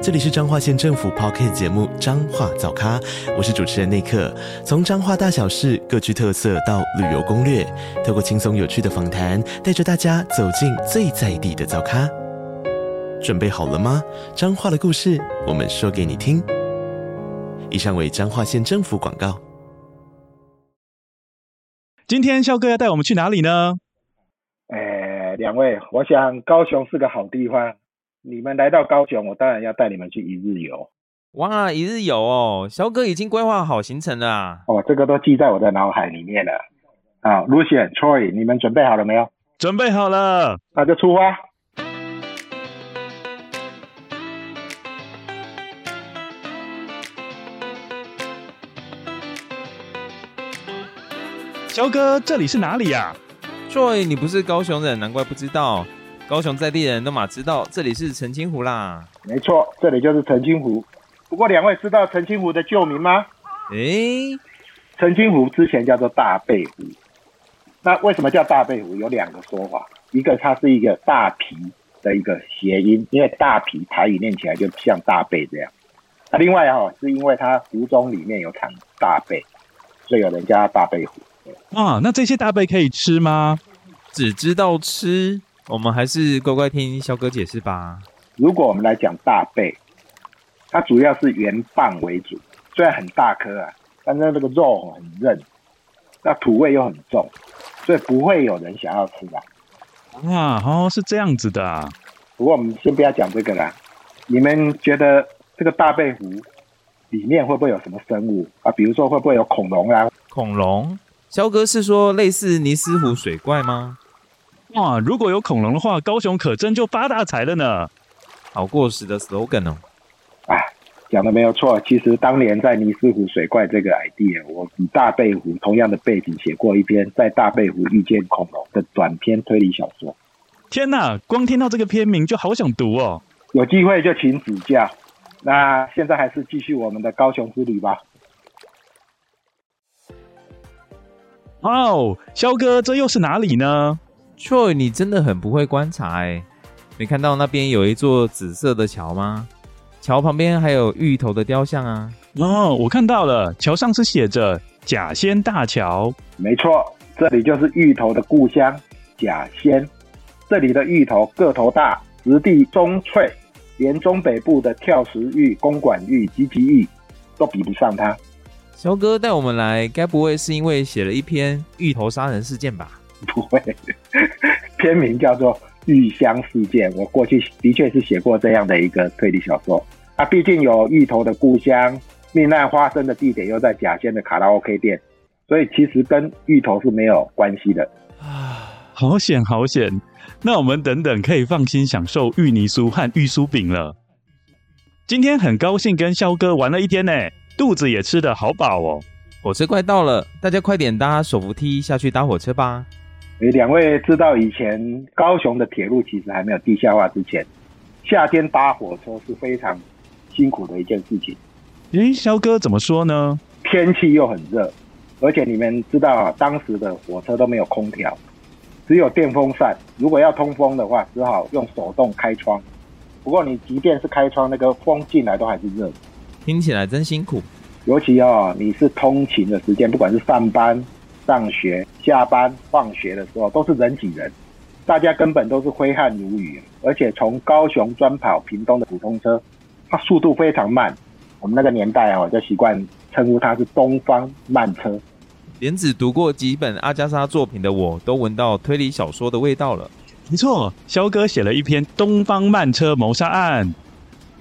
这里是彰化县政府 Podcast 节目《彰化早咖》，我是主持人内克。从彰化大小事各具特色到旅游攻略，透过轻松有趣的访谈，带着大家走进最在地的早咖。准备好了吗？彰化的故事，我们说给你听。以上为彰化县政府广告。今天肖哥要带我们去哪里呢？哎，两位，我想高雄是个好地方。你们来到高雄，我当然要带你们去一日游。哇，一日游哦，肖哥已经规划好行程了啊。哦，这个都记在我的脑海里面了。啊，Lucian、Troy，你们准备好了没有？准备好了，那就出发。肖哥，这里是哪里呀？Troy，你不是高雄人，难怪不知道。高雄在地人都嘛知道，这里是澄清湖啦。没错，这里就是澄清湖。不过两位知道澄清湖的旧名吗？诶，澄清湖之前叫做大背湖。那为什么叫大背湖？有两个说法，一个它是一个大皮的一个谐音，因为大皮台语念起来就像大背这样。那另外哈，是因为它湖中里面有产大贝，所以有人叫它大贝湖。啊，那这些大贝可以吃吗？只知道吃。我们还是乖乖听肖哥解释吧。如果我们来讲大贝，它主要是圆棒为主，虽然很大颗啊，但是那个肉很韧，那土味又很重，所以不会有人想要吃的。啊，哦，是这样子的啊。不过我们先不要讲这个啦。你们觉得这个大贝湖里面会不会有什么生物啊？比如说会不会有恐龙啊？恐龙？肖哥是说类似尼斯湖水怪吗？哇，如果有恐龙的话，高雄可真就发大财了呢！好过时的 slogan 哦。啊，讲的没有错。其实当年在尼斯湖水怪这个 idea，我以大贝湖同样的背景写过一篇在大贝湖遇见恐龙的短篇推理小说。天哪，光听到这个片名就好想读哦。有机会就请指教。那现在还是继续我们的高雄之旅吧。哦，肖哥，这又是哪里呢？Troy，你真的很不会观察哎！没看到那边有一座紫色的桥吗？桥旁边还有芋头的雕像啊！哦，我看到了，桥上是写着“甲仙大桥”。没错，这里就是芋头的故乡甲仙。这里的芋头个头大，质地中脆，连中北部的跳石芋、公馆芋、吉吉芋都比不上它。肖哥带我们来，该不会是因为写了一篇芋头杀人事件吧？不会，片名叫做《玉香事件》。我过去的确是写过这样的一个推理小说。啊毕竟有芋头的故乡，命案发生的地点又在甲仙的卡拉 OK 店，所以其实跟芋头是没有关系的。啊，好险好险！那我们等等可以放心享受芋泥酥和芋酥饼了。今天很高兴跟肖哥玩了一天呢，肚子也吃得好饱哦。火车快到了，大家快点搭手扶梯下去搭火车吧。诶，两位知道以前高雄的铁路其实还没有地下化之前，夏天搭火车是非常辛苦的一件事情。诶，肖哥怎么说呢？天气又很热，而且你们知道啊当时的火车都没有空调，只有电风扇。如果要通风的话，只好用手动开窗。不过你即便是开窗，那个风进来都还是热的。听起来真辛苦。尤其哦，你是通勤的时间，不管是上班、上学、下班、放学的时候，都是人挤人，大家根本都是挥汗如雨。而且从高雄专跑屏东的普通车，它速度非常慢。我们那个年代哦，就习惯称呼它是东方慢车。连只读过几本阿加莎作品的我，都闻到推理小说的味道了。没错，肖哥写了一篇《东方慢车谋杀案》。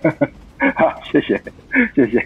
好，谢谢，谢谢。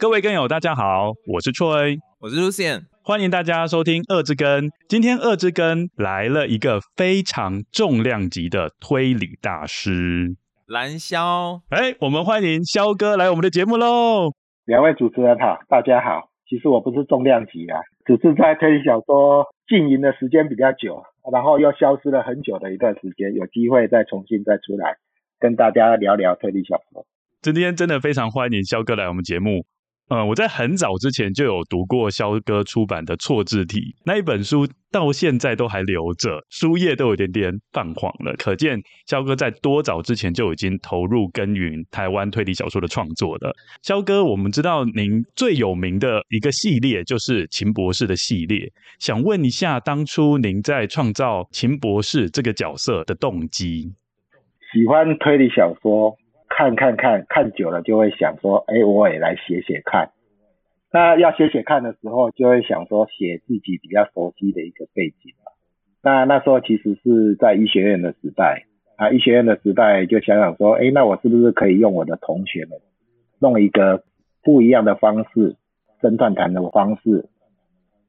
各位根友，大家好，我是 Troy，我是 Lucian，欢迎大家收听《二之根》。今天《二之根》来了一个非常重量级的推理大师蓝霄。哎，我们欢迎肖哥来我们的节目喽！两位主持人好，大家好。其实我不是重量级啊，只是在推理小说经营的时间比较久，然后又消失了很久的一段时间，有机会再重新再出来跟大家聊聊推理小说。今天真的非常欢迎肖哥来我们节目。嗯，我在很早之前就有读过萧哥出版的《错字体》那一本书，到现在都还留着，书页都有点点泛黄了。可见萧哥在多早之前就已经投入耕耘台湾推理小说的创作了。萧哥，我们知道您最有名的一个系列就是秦博士的系列，想问一下，当初您在创造秦博士这个角色的动机？喜欢推理小说。看看看看久了就会想说，哎，我也来写写看。那要写写看的时候，就会想说写自己比较熟悉的一个背景。那那时候其实是在医学院的时代啊，医学院的时代就想想说，哎，那我是不是可以用我的同学们弄一个不一样的方式，侦探团的方式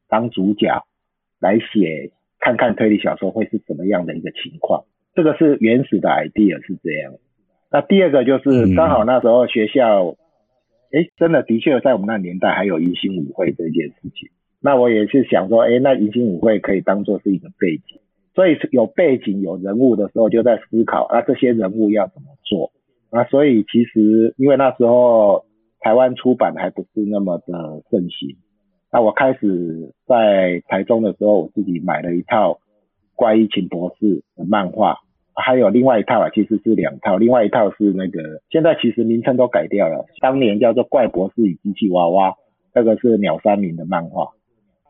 当主角来写，看看推理小说会是什么样的一个情况。这个是原始的 idea 是这样。那第二个就是刚好那时候学校，哎、嗯，真的的确在我们那年代还有迎新舞会这件事情。那我也是想说，哎，那迎新舞会可以当做是一个背景，所以有背景有人物的时候，就在思考啊这些人物要怎么做。啊，所以其实因为那时候台湾出版还不是那么的盛行，那我开始在台中的时候，我自己买了一套《怪医秦博士》的漫画。还有另外一套啊，其实是两套，另外一套是那个现在其实名称都改掉了，当年叫做《怪博士与机器娃娃》，那个是鸟山明的漫画。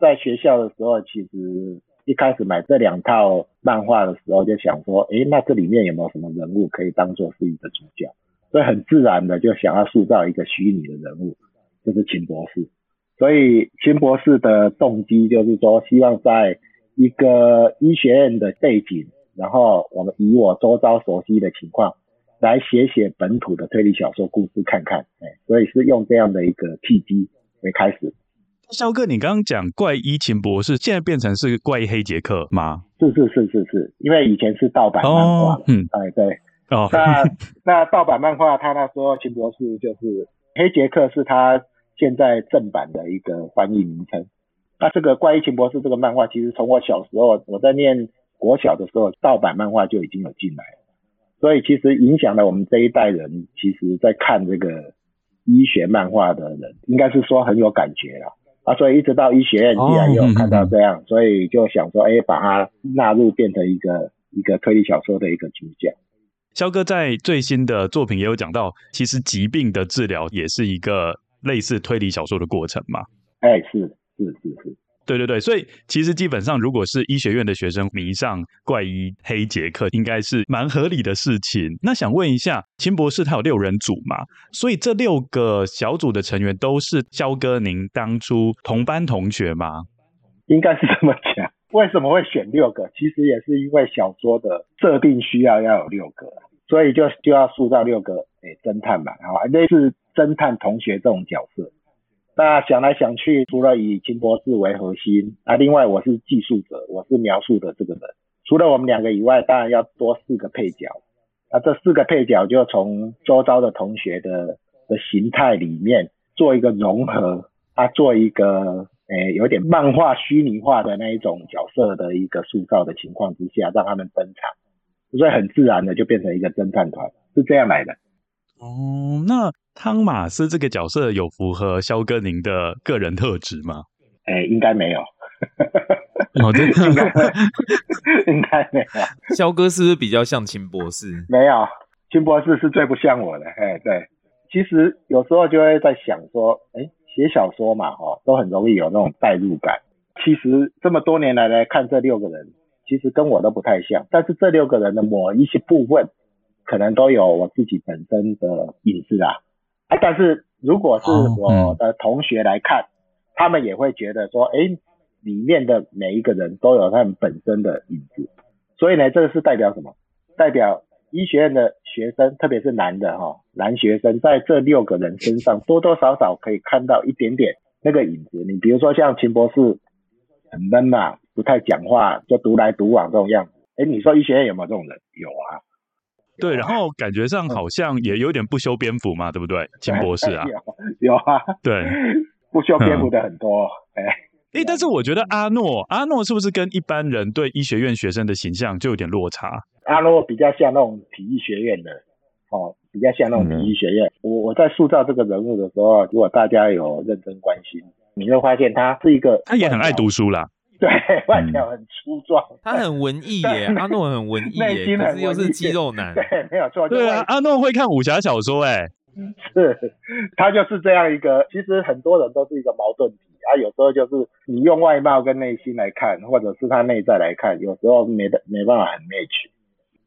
在学校的时候，其实一开始买这两套漫画的时候，就想说，诶，那这里面有没有什么人物可以当做是一个主角？所以很自然的就想要塑造一个虚拟的人物，就是秦博士。所以秦博士的动机就是说，希望在一个医学院的背景。然后我们以我周遭熟悉的情况来写写本土的推理小说故事看看，哎，所以是用这样的一个契机为开始。肖哥，你刚刚讲怪医秦博士，现在变成是怪医黑杰克吗？是是是是是，因为以前是盗版漫画，哦、嗯，哎对，哦，那 那盗版漫画，他那时候秦博士就是黑杰克是他现在正版的一个翻译名称。那这个怪医秦博士这个漫画，其实从我小时候我在念。国小的时候，盗版漫画就已经有进来了，所以其实影响了我们这一代人。其实，在看这个医学漫画的人，应该是说很有感觉了啊。所以一直到医学院，既然有看到这样，所以就想说，哎，把它纳入变成一个一个推理小说的一个主角。肖哥在最新的作品也有讲到，其实疾病的治疗也是一个类似推理小说的过程嘛？哎，是是是是。对对对，所以其实基本上，如果是医学院的学生迷上怪医黑杰克，应该是蛮合理的事情。那想问一下，秦博士他有六人组嘛？所以这六个小组的成员都是肖哥您当初同班同学吗？应该是这么讲。为什么会选六个？其实也是因为小说的设定需要要有六个，所以就就要塑造六个诶侦探嘛，然后类似侦探同学这种角色。那想来想去，除了以秦博士为核心，啊，另外我是记述者，我是描述的这个人。除了我们两个以外，当然要多四个配角。那这四个配角就从周遭的同学的的形态里面做一个融合，啊，做一个诶、有点漫画虚拟化的那一种角色的一个塑造的情况之下，让他们登场，所以很自然的就变成一个侦探团，是这样来的。哦，那。汤马斯这个角色有符合肖哥您的个人特质吗？哎、欸，应该没有。哦，真的，应该没有。肖哥是不是比较像秦博士？没有，秦博士是最不像我的。哎、欸，对，其实有时候就会在想说，哎、欸，写小说嘛，哈，都很容易有那种代入感。其实这么多年来来看这六个人，其实跟我都不太像，但是这六个人的某一些部分，可能都有我自己本身的影子啊。哎，但是如果是我的同学来看，哦嗯、他们也会觉得说，哎，里面的每一个人都有他们本身的影子。所以呢，这个是代表什么？代表医学院的学生，特别是男的哈、哦，男学生在这六个人身上多多少少可以看到一点点那个影子。你比如说像秦博士，很闷嘛，不太讲话，就独来独往这种样子。哎，你说医学院有没有这种人？有啊。对，然后感觉上好像也有点不修边幅嘛，对不对，金博士啊？有，有啊，对，不修边幅的很多。哎、嗯，诶，但是我觉得阿诺，阿诺是不是跟一般人对医学院学生的形象就有点落差？阿诺比较像那种体育学院的，哦，比较像那种体育学院。嗯、我我在塑造这个人物的时候，如果大家有认真关心，你会发现他是一个，他也很爱读书啦。对，外表很粗壮，嗯，他很文艺耶，阿诺很文艺耶，可是又是肌肉男，对，没有错。对啊，阿诺会看武侠小说，哎，是，他就是这样一个。其实很多人都是一个矛盾体啊，有时候就是你用外貌跟内心来看，或者是他内在来看，有时候没得没办法很 match。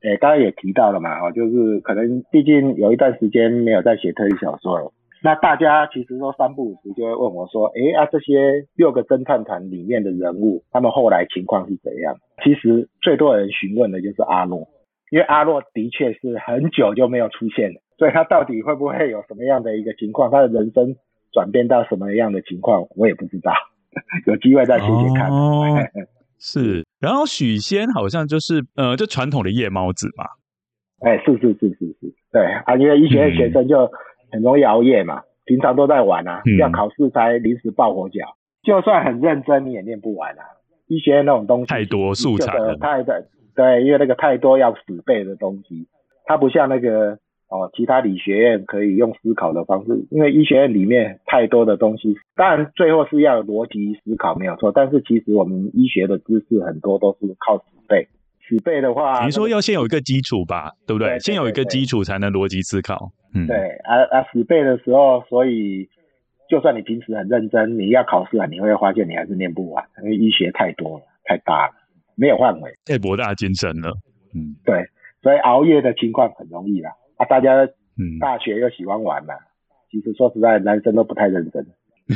哎，刚刚也提到了嘛，哦，就是可能毕竟有一段时间没有在写推理小说了。那大家其实说三不五时就会问我说，诶啊，这些六个侦探团里面的人物，他们后来情况是怎样？其实最多人询问的就是阿诺，因为阿诺的确是很久就没有出现了，所以他到底会不会有什么样的一个情况？他的人生转变到什么样的情况，我也不知道，有机会再写写看。哦，是，然后许仙好像就是呃，就传统的夜猫子嘛。哎，是是是是是，对啊，因为医学院学生就。嗯很容易熬夜嘛，平常都在玩啊，嗯、要考试才临时抱佛脚。就算很认真，你也念不完啊。医学院那种东西太多素材了，太的对，因为那个太多要死背的东西，它不像那个哦，其他理学院可以用思考的方式。因为医学院里面太多的东西，当然最后是要逻辑思考没有错，但是其实我们医学的知识很多都是靠死背。死背的话，你说要先有一个基础吧，对不对？对对对对，先有一个基础才能逻辑思考。嗯，对，啊啊，死背的时候，所以就算你平时很认真，你要考试啊，你会发现你还是念不完，因为医学太多了，太大了，没有范围，太博大精深了。嗯，对，所以熬夜的情况很容易啦。啊，大家嗯，大学又喜欢玩嘛，嗯、其实说实在，男生都不太认真。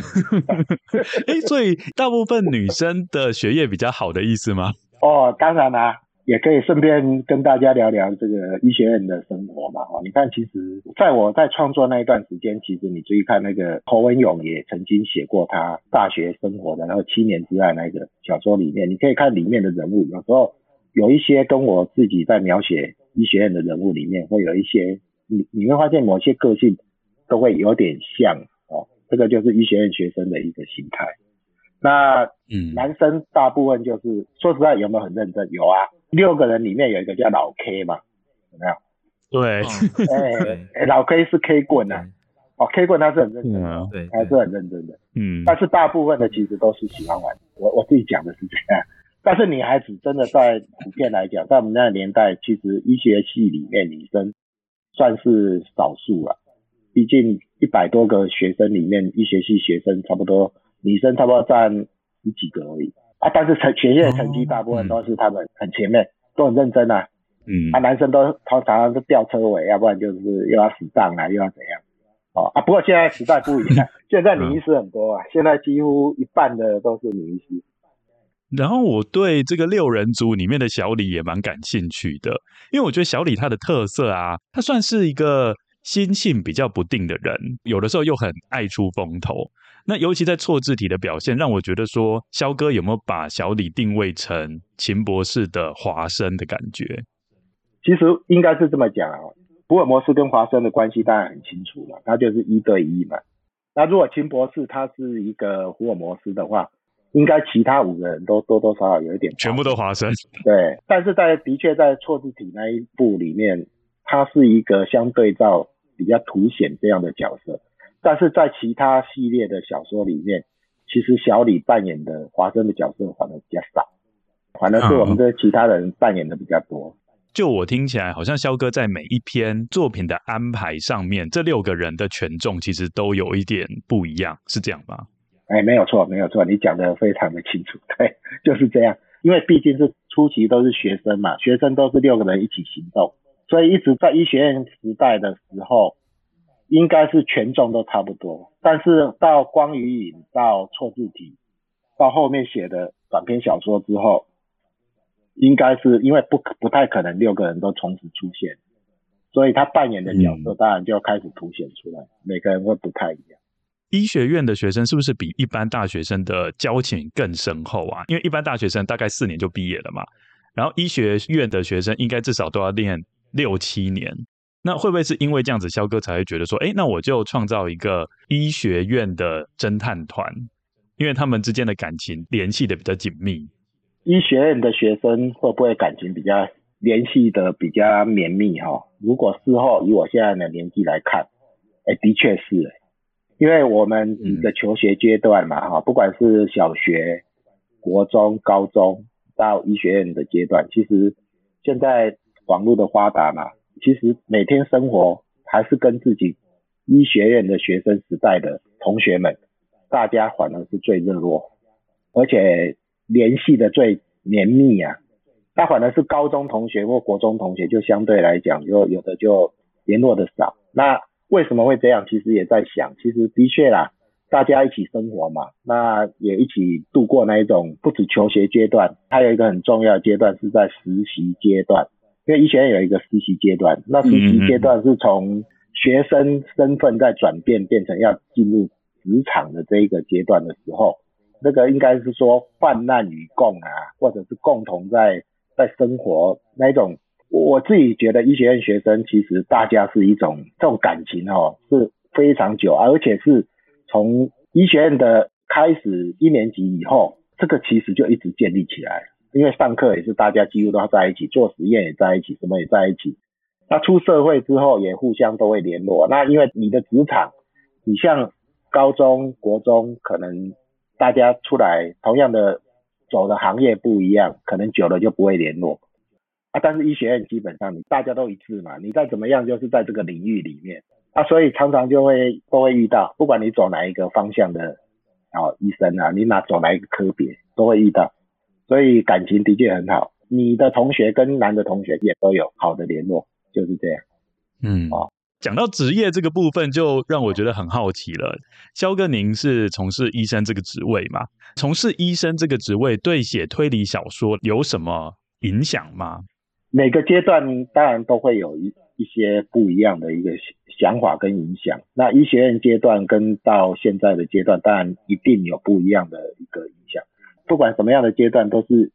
哎，所以大部分女生的学业比较好的意思吗？哦，当然啦、啊。也可以顺便跟大家聊聊这个医学院的生活嘛。哈，你看，其实在我在创作那一段时间，其实你注意看那个侯文勇也曾经写过他大学生活的，然后七年之爱那个小说里面，你可以看里面的人物，有时候有一些跟我自己在描写医学院的人物里面会有一些，你你会发现某些个性都会有点像哦，这个就是医学院学生的一个心态。那嗯，男生大部分就是、嗯、说实在有没有很认真？有啊。六个人里面有一个叫老 K 嘛，有没有？对，哎、欸，老 K 是 K 棍啊，哦，K 棍他是很认真的，对，还是很认真的，嗯。但是大部分的其实都是喜欢玩，我我自己讲的是这样。但是女孩子真的在普遍来讲，在我们那个年代，其实医学系里面女生算是少数了。毕竟一百多个学生里面，医学系学生差不多女生差不多占十几个而已。啊，但是成学业成绩大部分都是他们很前面，嗯、都很认真啊。嗯，啊，男生都常常是吊车尾，要不然就是又要死当啊，又要怎样？哦啊，不过现在时代不一样，现在女医师很多啊，嗯、现在几乎一半的都是女医师。然后我对这个六人组里面的小李也蛮感兴趣的，因为我觉得小李他的特色啊，他算是一个心性比较不定的人，有的时候又很爱出风头。那尤其在错字体的表现，让我觉得说，肖哥有没有把小李定位成秦博士的华生的感觉？其实应该是这么讲啊，福尔摩斯跟华生的关系当然很清楚了，他就是一对一嘛。那如果秦博士他是一个福尔摩斯的话，应该其他五个人都多多少少有一点，全部都华生。对，但是在的确在错字体那一部里面，他是一个相对照比较凸显这样的角色。但是在其他系列的小说里面，其实小李扮演的华生的角色反而比较少，反而是我们的其他人扮演的比较多。嗯。就我听起来，好像肖哥在每一篇作品的安排上面，这六个人的权重其实都有一点不一样，是这样吗？哎，没有错，没有错，你讲的非常的清楚，对，就是这样。因为毕竟是初期都是学生嘛，学生都是六个人一起行动，所以一直在医学院时代的时候，应该是权重都差不多。但是到光与影，到错字体，到后面写的短篇小说之后，应该是因为不不太可能六个人都同时出现，所以他扮演的角色当然就要开始凸显出来，每个人会不太一样。医学院的学生是不是比一般大学生的交情更深厚啊？因为一般大学生大概四年就毕业了嘛，然后医学院的学生应该至少都要练六七年。那会不会是因为这样子，肖哥才会觉得说，哎，那我就创造一个医学院的侦探团，因为他们之间的感情联系的比较紧密。医学院的学生会不会感情比较联系的比较绵密？哈，如果事后以我现在的年纪来看，哎，的确是。因为我们一个求学阶段嘛，哈，不管是小学、国中、高中到医学院的阶段，其实现在网络的发达嘛，其实每天生活还是跟自己医学院的学生时代的同学们，大家反而是最热络，而且联系的最绵密啊。那反而是高中同学或国中同学，就相对来讲，就有的就联络的少。那为什么会这样？其实也在想，其实的确啦，大家一起生活嘛，那也一起度过那一种不止求学阶段，还有一个很重要的阶段是在实习阶段，因为医学院有一个实习阶段，那实习阶段是从学生身份在转变变成要进入职场的这一个阶段的时候，那个应该是说患难与共啊，或者是共同在在生活那一种。我自己觉得医学院学生其实大家是一种这种感情哦，是非常久，而且是从医学院的开始一年级以后，这个其实就一直建立起来。因为上课也是大家几乎都要在一起，做实验也在一起，什么也在一起。那出社会之后也互相都会联络。那因为你的职场，你像高中国中，可能大家出来同样的走的行业不一样，可能久了就不会联络。啊，但是医学院基本上你大家都一致嘛，你再怎么样就是在这个领域里面啊，所以常常就会都会遇到，不管你走哪一个方向的啊医生啊，你哪走哪一个科别都会遇到，所以感情的确很好。你的同学跟男的同学也都有好的联络，就是这样。嗯，哦，讲到职业这个部分，就让我觉得很好奇了。肖哥，您是从事医生这个职位吗？从事医生这个职位对写推理小说有什么影响吗？每个阶段当然都会有一一些不一样的一个想法跟影响。那医学院阶段跟到现在的阶段，当然一定有不一样的一个影响。不管什么样的阶段，都是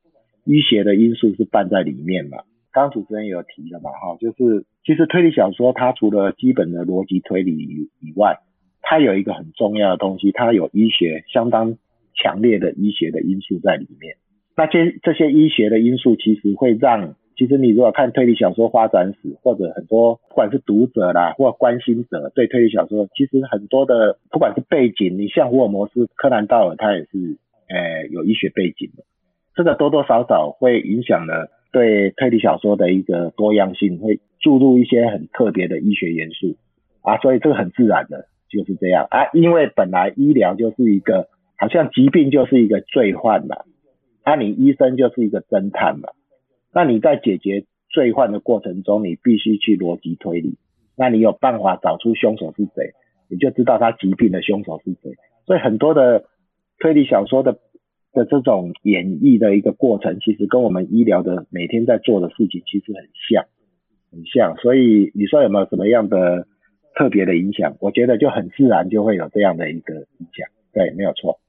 医学的因素是伴在里面嘛。刚主持人也有提了嘛，哈，就是其实推理小说它除了基本的逻辑推理以以外，它有一个很重要的东西，它有医学相当强烈的医学的因素在里面。那这这些医学的因素其实会让其实你如果看推理小说发展史，或者很多不管是读者啦，或关心者对推理小说，其实很多的不管是背景，你像福尔摩斯、柯南道尔，他也是、呃、有医学背景的，这个多多少少会影响了对推理小说的一个多样性，会注入一些很特别的医学元素啊，所以这个很自然的就是这样啊，因为本来医疗就是一个好像疾病就是一个罪犯嘛，那、你医生就是一个侦探嘛。那你在解决罪犯的过程中，你必须去逻辑推理。那你有办法找出凶手是谁，你就知道他疾病的凶手是谁。所以很多的推理小说的的这种演绎的一个过程，其实跟我们医疗的每天在做的事情其实很像，很像。所以你说有没有什么样的特别的影响？我觉得就很自然就会有这样的一个影响。对，没有错。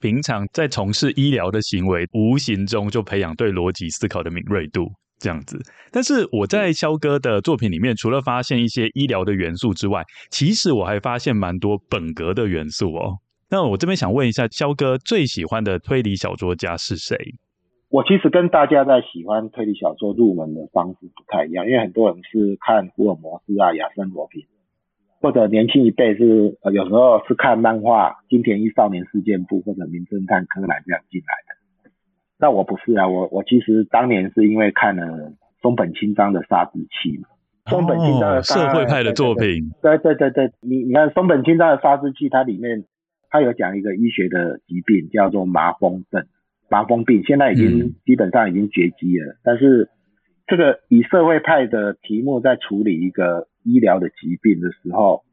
平常在从事医疗的行为，无形中就培养对逻辑思考的敏锐度，这样子。但是我在肖哥的作品里面，除了发现一些医疗的元素之外，其实我还发现蛮多本格的元素哦。那我这边想问一下，肖哥最喜欢的推理小说家是谁？我其实跟大家在喜欢推理小说入门的方式不太一样，因为很多人是看福尔摩斯啊、亚森罗苹。或者年轻一辈是呃有时候是看漫画《金田一少年事件簿》或者《名侦探柯南》这样进来的，那我不是啊，我我其实当年是因为看了松本清张的《杀之气》嘛，松本清张的社会派的作品，对对对对，你你看松本清张的《杀之气》，它里面它有讲一个医学的疾病叫做麻风症，麻风病，现在已经基本上已经绝迹了。但是这个以社会派的题目在处理一个医疗的疾病的时候，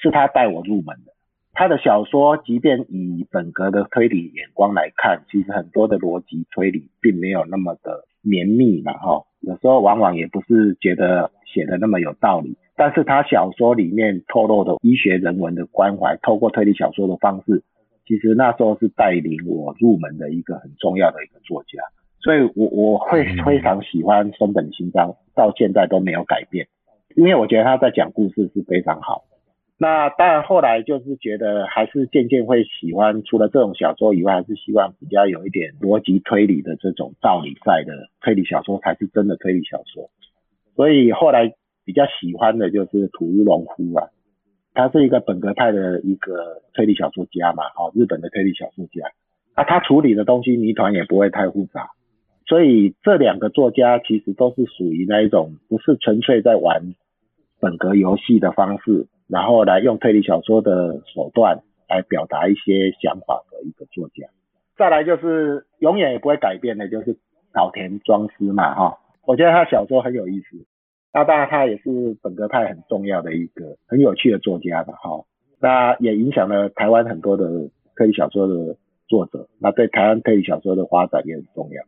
是他带我入门的。他的小说，即便以本格的推理眼光来看，其实很多的逻辑推理并没有那么的绵密嘛，哈，有时候往往也不是觉得写的那么有道理。但是他小说里面透露的医学人文的关怀，透过推理小说的方式，其实那时候是带领我入门的一个很重要的一个作家。所以我我会非常喜欢松本清张，到现在都没有改变，因为我觉得他在讲故事是非常好。那当然，后来就是觉得还是渐渐会喜欢，除了这种小说以外，还是希望比较有一点逻辑推理的这种道理在的推理小说才是真的推理小说。所以后来比较喜欢的就是土屋隆夫啊，他是一个本格派的一个推理小说家嘛，哦，日本的推理小说家。啊，他处理的东西谜团也不会太复杂，所以这两个作家其实都是属于那一种不是纯粹在玩本格游戏的方式。然后来用推理小说的手段来表达一些想法的一个作家，再来就是永远也不会改变的，就是岛田庄司嘛，哈，我觉得他小说很有意思，那当然他也是本格派很重要的一个很有趣的作家吧，哈，那也影响了台湾很多的推理小说的作者，那对台湾推理小说的发展也很重要，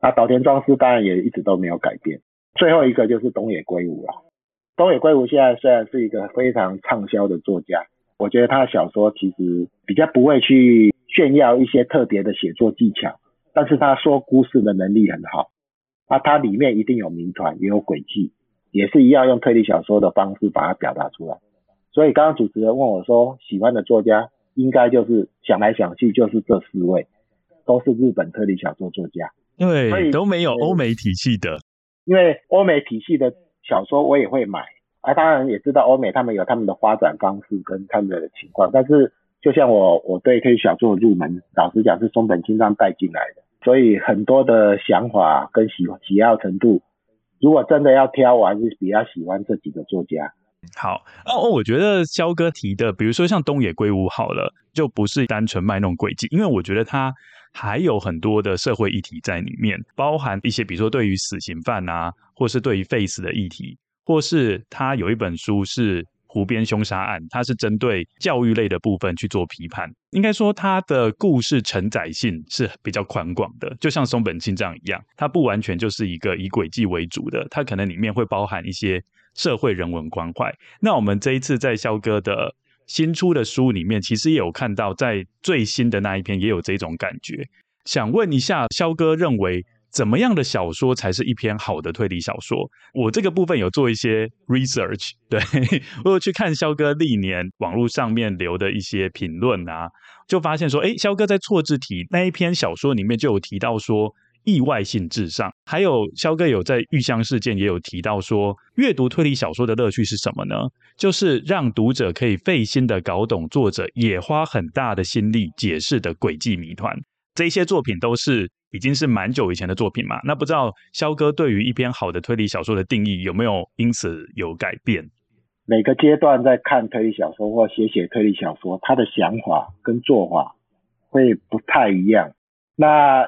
那岛田庄司当然也一直都没有改变，最后一个就是东野圭吾了。东野圭吾现在虽然是一个非常畅销的作家，我觉得他的小说其实比较不会去炫耀一些特别的写作技巧，但是他说故事的能力很好。那它里面一定有谜团，也有诡计，也是一样用推理小说的方式把它表达出来。所以刚刚主持人问我说，喜欢的作家应该就是想来想去就是这四位，都是日本推理小说作家，对，都没有欧美体系的，因为欧美体系的。小说我也会买，啊，当然也知道欧美他们有他们的发展方式跟他们的情况，但是就像我我对推理小说的入门，老实讲是松本清张带进来的，所以很多的想法跟喜喜好程度，如果真的要挑，我还是比较喜欢这几个作家。好，哦哦，我觉得肖哥提的，比如说像东野圭吾好了，就不是单纯卖那种诡计，因为我觉得他还有很多的社会议题在里面，包含一些比如说对于死刑犯啊。或是对于 face 的议题，或是他有一本书是《湖边凶杀案》，它是针对教育类的部分去做批判。应该说，它的故事承载性是比较宽广的，就像松本清张一样，它不完全就是一个以诡计为主的，它可能里面会包含一些社会人文关怀。那我们这一次在肖哥的新出的书里面，其实也有看到，在最新的那一篇也有这种感觉。想问一下，肖哥认为，怎么样的小说才是一篇好的推理小说？我这个部分有做一些 research，对，我有去看肖哥历年网络上面留的一些评论啊，就发现说，诶，肖哥在错字体那一篇小说里面就有提到说意外性至上，还有肖哥有在玉香事件也有提到说，阅读推理小说的乐趣是什么呢？就是让读者可以费心的搞懂作者也花很大的心力解释的诡计谜团。这些作品都是。已经是蛮久以前的作品嘛，那不知道肖哥对于一篇好的推理小说的定义有没有因此有改变？每个阶段在看推理小说或写写推理小说，他的想法跟做法会不太一样。那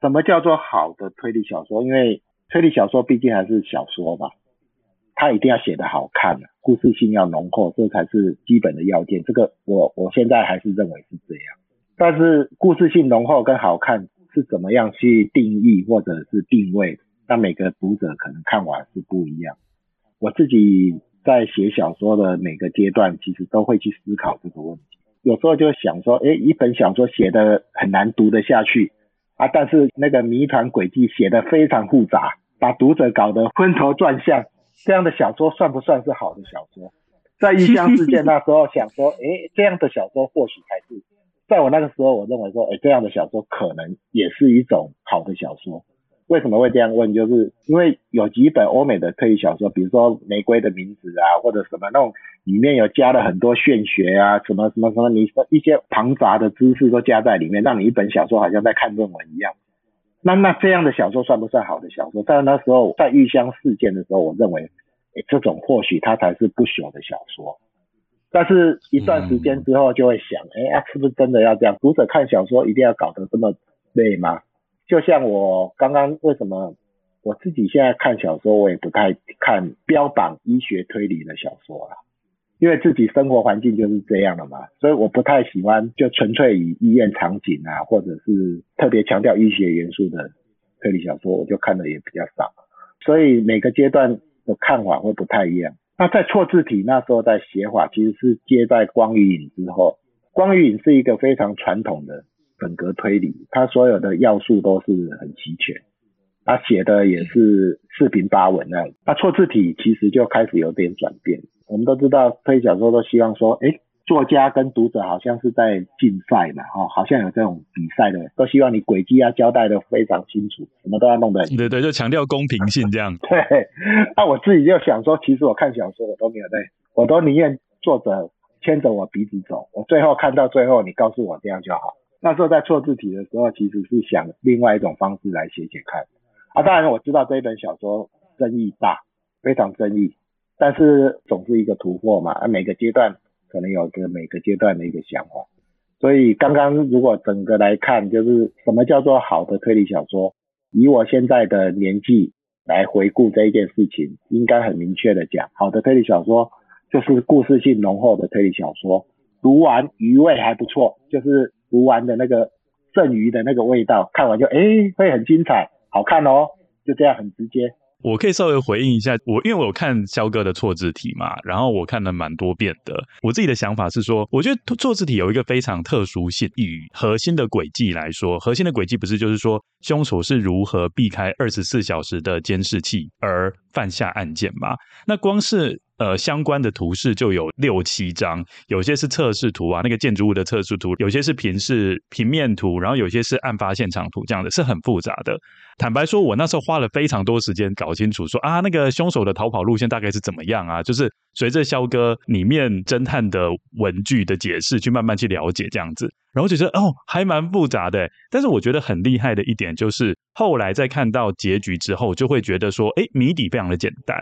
什么叫做好的推理小说？因为推理小说毕竟还是小说嘛，它一定要写得好看，故事性要浓厚，这才是基本的要件。这个我我现在还是认为是这样。但是故事性浓厚跟好看。是怎么样去定义或者是定位？那每个读者可能看完是不一样。我自己在写小说的每个阶段，其实都会去思考这个问题。有时候就想说，诶，一本小说写得很难读得下去啊，但是那个谜团轨迹写得非常复杂，把读者搞得昏头转向，这样的小说算不算是好的小说？在玉香事件那时候想说，诶，这样的小说或许才是。在我那个时候，我认为说，哎，这样的小说可能也是一种好的小说。为什么会这样问？就是因为有几本欧美的推理小说，比如说《玫瑰的名字》啊，或者什么那种里面有加了很多玄学啊，什么什么什么，你说一些庞杂的知识都加在里面，让你一本小说好像在看论文一样。那那这样的小说算不算好的小说？在那时候，在玉香事件的时候，我认为，哎，这种或许它才是不朽的小说。但是，一段时间之后就会想，哎、嗯，呀、是不是真的要这样？读者看小说一定要搞得这么累吗？就像我刚刚为什么我自己现在看小说，我也不太看标榜医学推理的小说啊，因为自己生活环境就是这样的嘛，所以我不太喜欢就纯粹以医院场景啊，或者是特别强调医学元素的推理小说，我就看的也比较少。所以每个阶段的看法会不太一样。那在错字体那时候在写法，其实是接在光与影之后。光与影是一个非常传统的本格推理，它所有的要素都是很齐全，它写的也是四平八稳那样。那错字体其实就开始有点转变。我们都知道推理小说都希望说，诶，作家跟读者好像是在竞赛嘛，哈，好像有这种比赛的，都希望你轨迹要交代的非常清楚，什么都要弄得很。对对，就强调公平性这样。对，那我自己就想说，其实我看小说我都没有在，我都宁愿作者。牵着我鼻子走，我最后看到最后，你告诉我这样就好。那时候在错字体的时候，其实是想另外一种方式来写写看。啊，当然我知道这一本小说争议大，非常争议，但是总是一个突破嘛。啊，每个阶段可能有个每个阶段的一个想法。所以刚刚如果整个来看，就是什么叫做好的推理小说？以我现在的年纪来回顾这一件事情，应该很明确的讲，好的推理小说。就是故事性浓厚的推理小说，读完余味还不错，就是读完的那个剩余的那个味道，看完就哎、会很精彩，好看哦，就这样很直接。我可以稍微回应一下，我因为我有看肖哥的错字体嘛，然后我看了蛮多遍的。我自己的想法是说，我觉得错字体有一个非常特殊性，与核心的轨迹来说，核心的轨迹不是就是说凶手是如何避开二十四小时的监视器而犯下案件嘛？那光是。呃，相关的图示就有六七张，有些是测试图啊，那个建筑物的测试图，有些是平视平面图，然后有些是案发现场图，这样的是很复杂的。坦白说，我那时候花了非常多时间搞清楚说，啊，那个凶手的逃跑路线大概是怎么样啊？就是随着肖哥里面侦探的文具的解释，去慢慢去了解这样子，然后就觉得哦，还蛮复杂的。但是我觉得很厉害的一点就是，后来在看到结局之后，就会觉得说，哎，谜底非常的简单。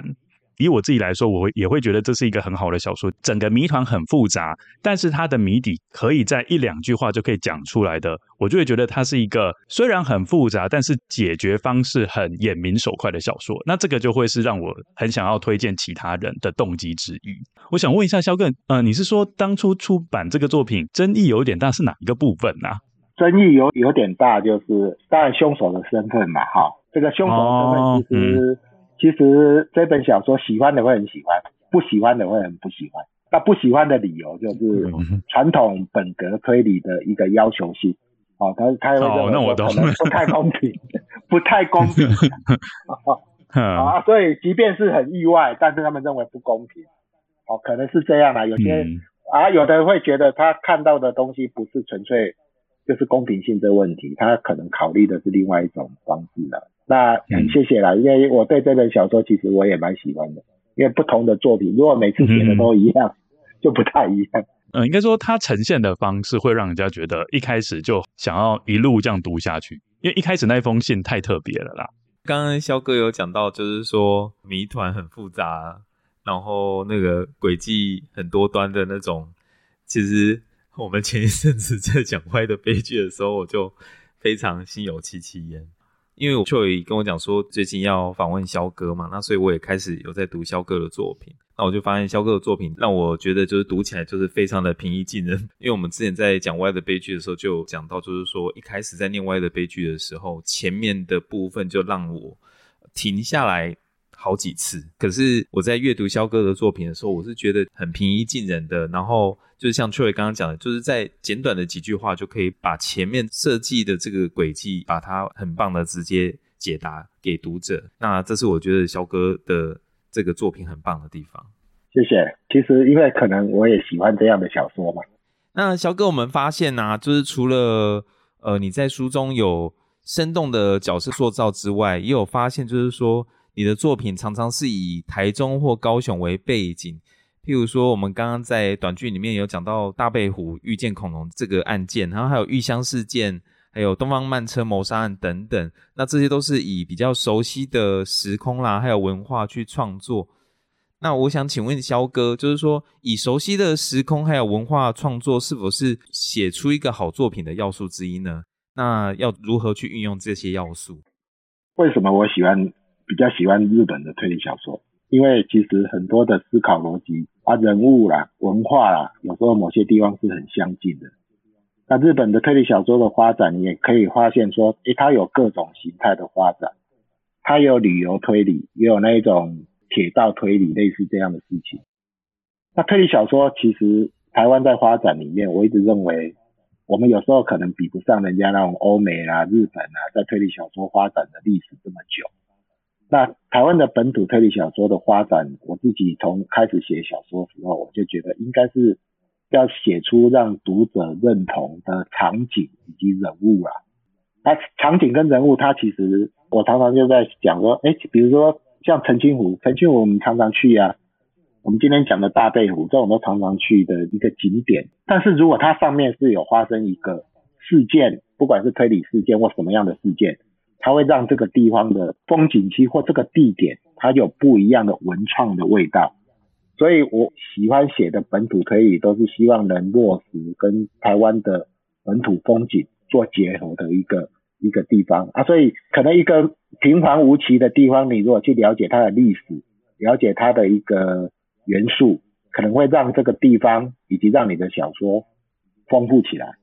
以我自己来说，我会也会觉得这是一个很好的小说。整个谜团很复杂，但是它的谜底可以在一两句话就可以讲出来的，我就会觉得它是一个虽然很复杂，但是解决方式很眼明手快的小说。那这个就会是让我很想要推荐其他人的动机之一。我想问一下肖更，呃，你是说当初出版这个作品争议有点大，是哪一个部分啊？争议有有点大，就是当然凶手的身份嘛，哈，这个凶手的身份其实、哦。嗯其实这本小说喜欢的会很喜欢，不喜欢的会很不喜欢。那不喜欢的理由就是传统本格推理的一个要求性。哦，他他会认为可能不太公平，不太公平。啊，所以即便是很意外，但是他们认为不公平。哦，可能是这样啦。有些啊，有的人会觉得他看到的东西不是纯粹就是公平性这个问题，他可能考虑的是另外一种方式了。那很谢谢啦，因为我对这本小说其实我也蛮喜欢的，因为不同的作品如果每次写的都一样，嗯、就不太一样。嗯，应该说它呈现的方式会让人家觉得一开始就想要一路这样读下去，因为一开始那封信太特别了啦。刚刚肖哥有讲到，就是说谜团很复杂，然后那个诡计很多端的那种。其实 我们前一阵子在讲歪的悲剧的时候，我就非常心有戚戚焉。因为我就跟我讲说，最近要访问萧哥嘛，那所以我也开始有在读萧哥的作品。那我就发现萧哥的作品让我觉得就是读起来就是非常的平易近人。因为我们之前在讲歪的悲剧的时候，就有讲到就是说一开始在念歪的悲剧的时候，前面的部分就让我停下来。好几次，可是我在阅读肖哥的作品的时候，我是觉得很平易近人的。然后就是像 Troy 刚刚讲的，就是在简短的几句话就可以把前面设计的这个轨迹，把它很棒的直接解答给读者。那这是我觉得肖哥的这个作品很棒的地方。谢谢。其实因为可能我也喜欢这样的小说嘛。那肖哥，我们发现啊，就是除了呃你在书中有生动的角色塑造之外，也有发现就是说。你的作品常常是以台中或高雄为背景，譬如说，我们刚刚在短剧里面有讲到大背虎遇见恐龙这个案件，然后还有玉香事件，还有东方慢车谋杀案等等，那这些都是以比较熟悉的时空啦，还有文化去创作。那我想请问萧哥，就是说，以熟悉的时空还有文化创作，是否是写出一个好作品的要素之一呢？那要如何去运用这些要素？为什么我喜欢比较喜欢日本的推理小说？因为其实很多的思考逻辑啊、人物啦、文化啦，有时候某些地方是很相近的。那日本的推理小说的发展，你也可以发现说，诶，它有各种形态的发展，它有旅游推理，也有那一种铁道推理，类似这样的事情。那推理小说其实台湾在发展里面，我一直认为。我们有时候可能比不上人家那种欧美啊、日本啊，在推理小说发展的历史这么久。那台湾的本土推理小说的发展，我自己从开始写小说的时候，我就觉得应该是要写出让读者认同的场景以及人物啊。那场景跟人物，它其实我常常就在讲说，哎，比如说像澄清湖，澄清湖我们常常去啊。我们今天讲的大背湖，这种都常常去的一个景点。但是如果它上面是有发生一个事件，不管是推理事件或什么样的事件，它会让这个地方的风景区或这个地点，它有不一样的文创的味道。所以我喜欢写的本土推理，都是希望能落实跟台湾的本土风景做结合的一个一个地方啊。所以可能一个平凡无奇的地方，你如果去了解它的历史，了解它的一个。元素可能会让这个地方以及让你的小说丰富起来。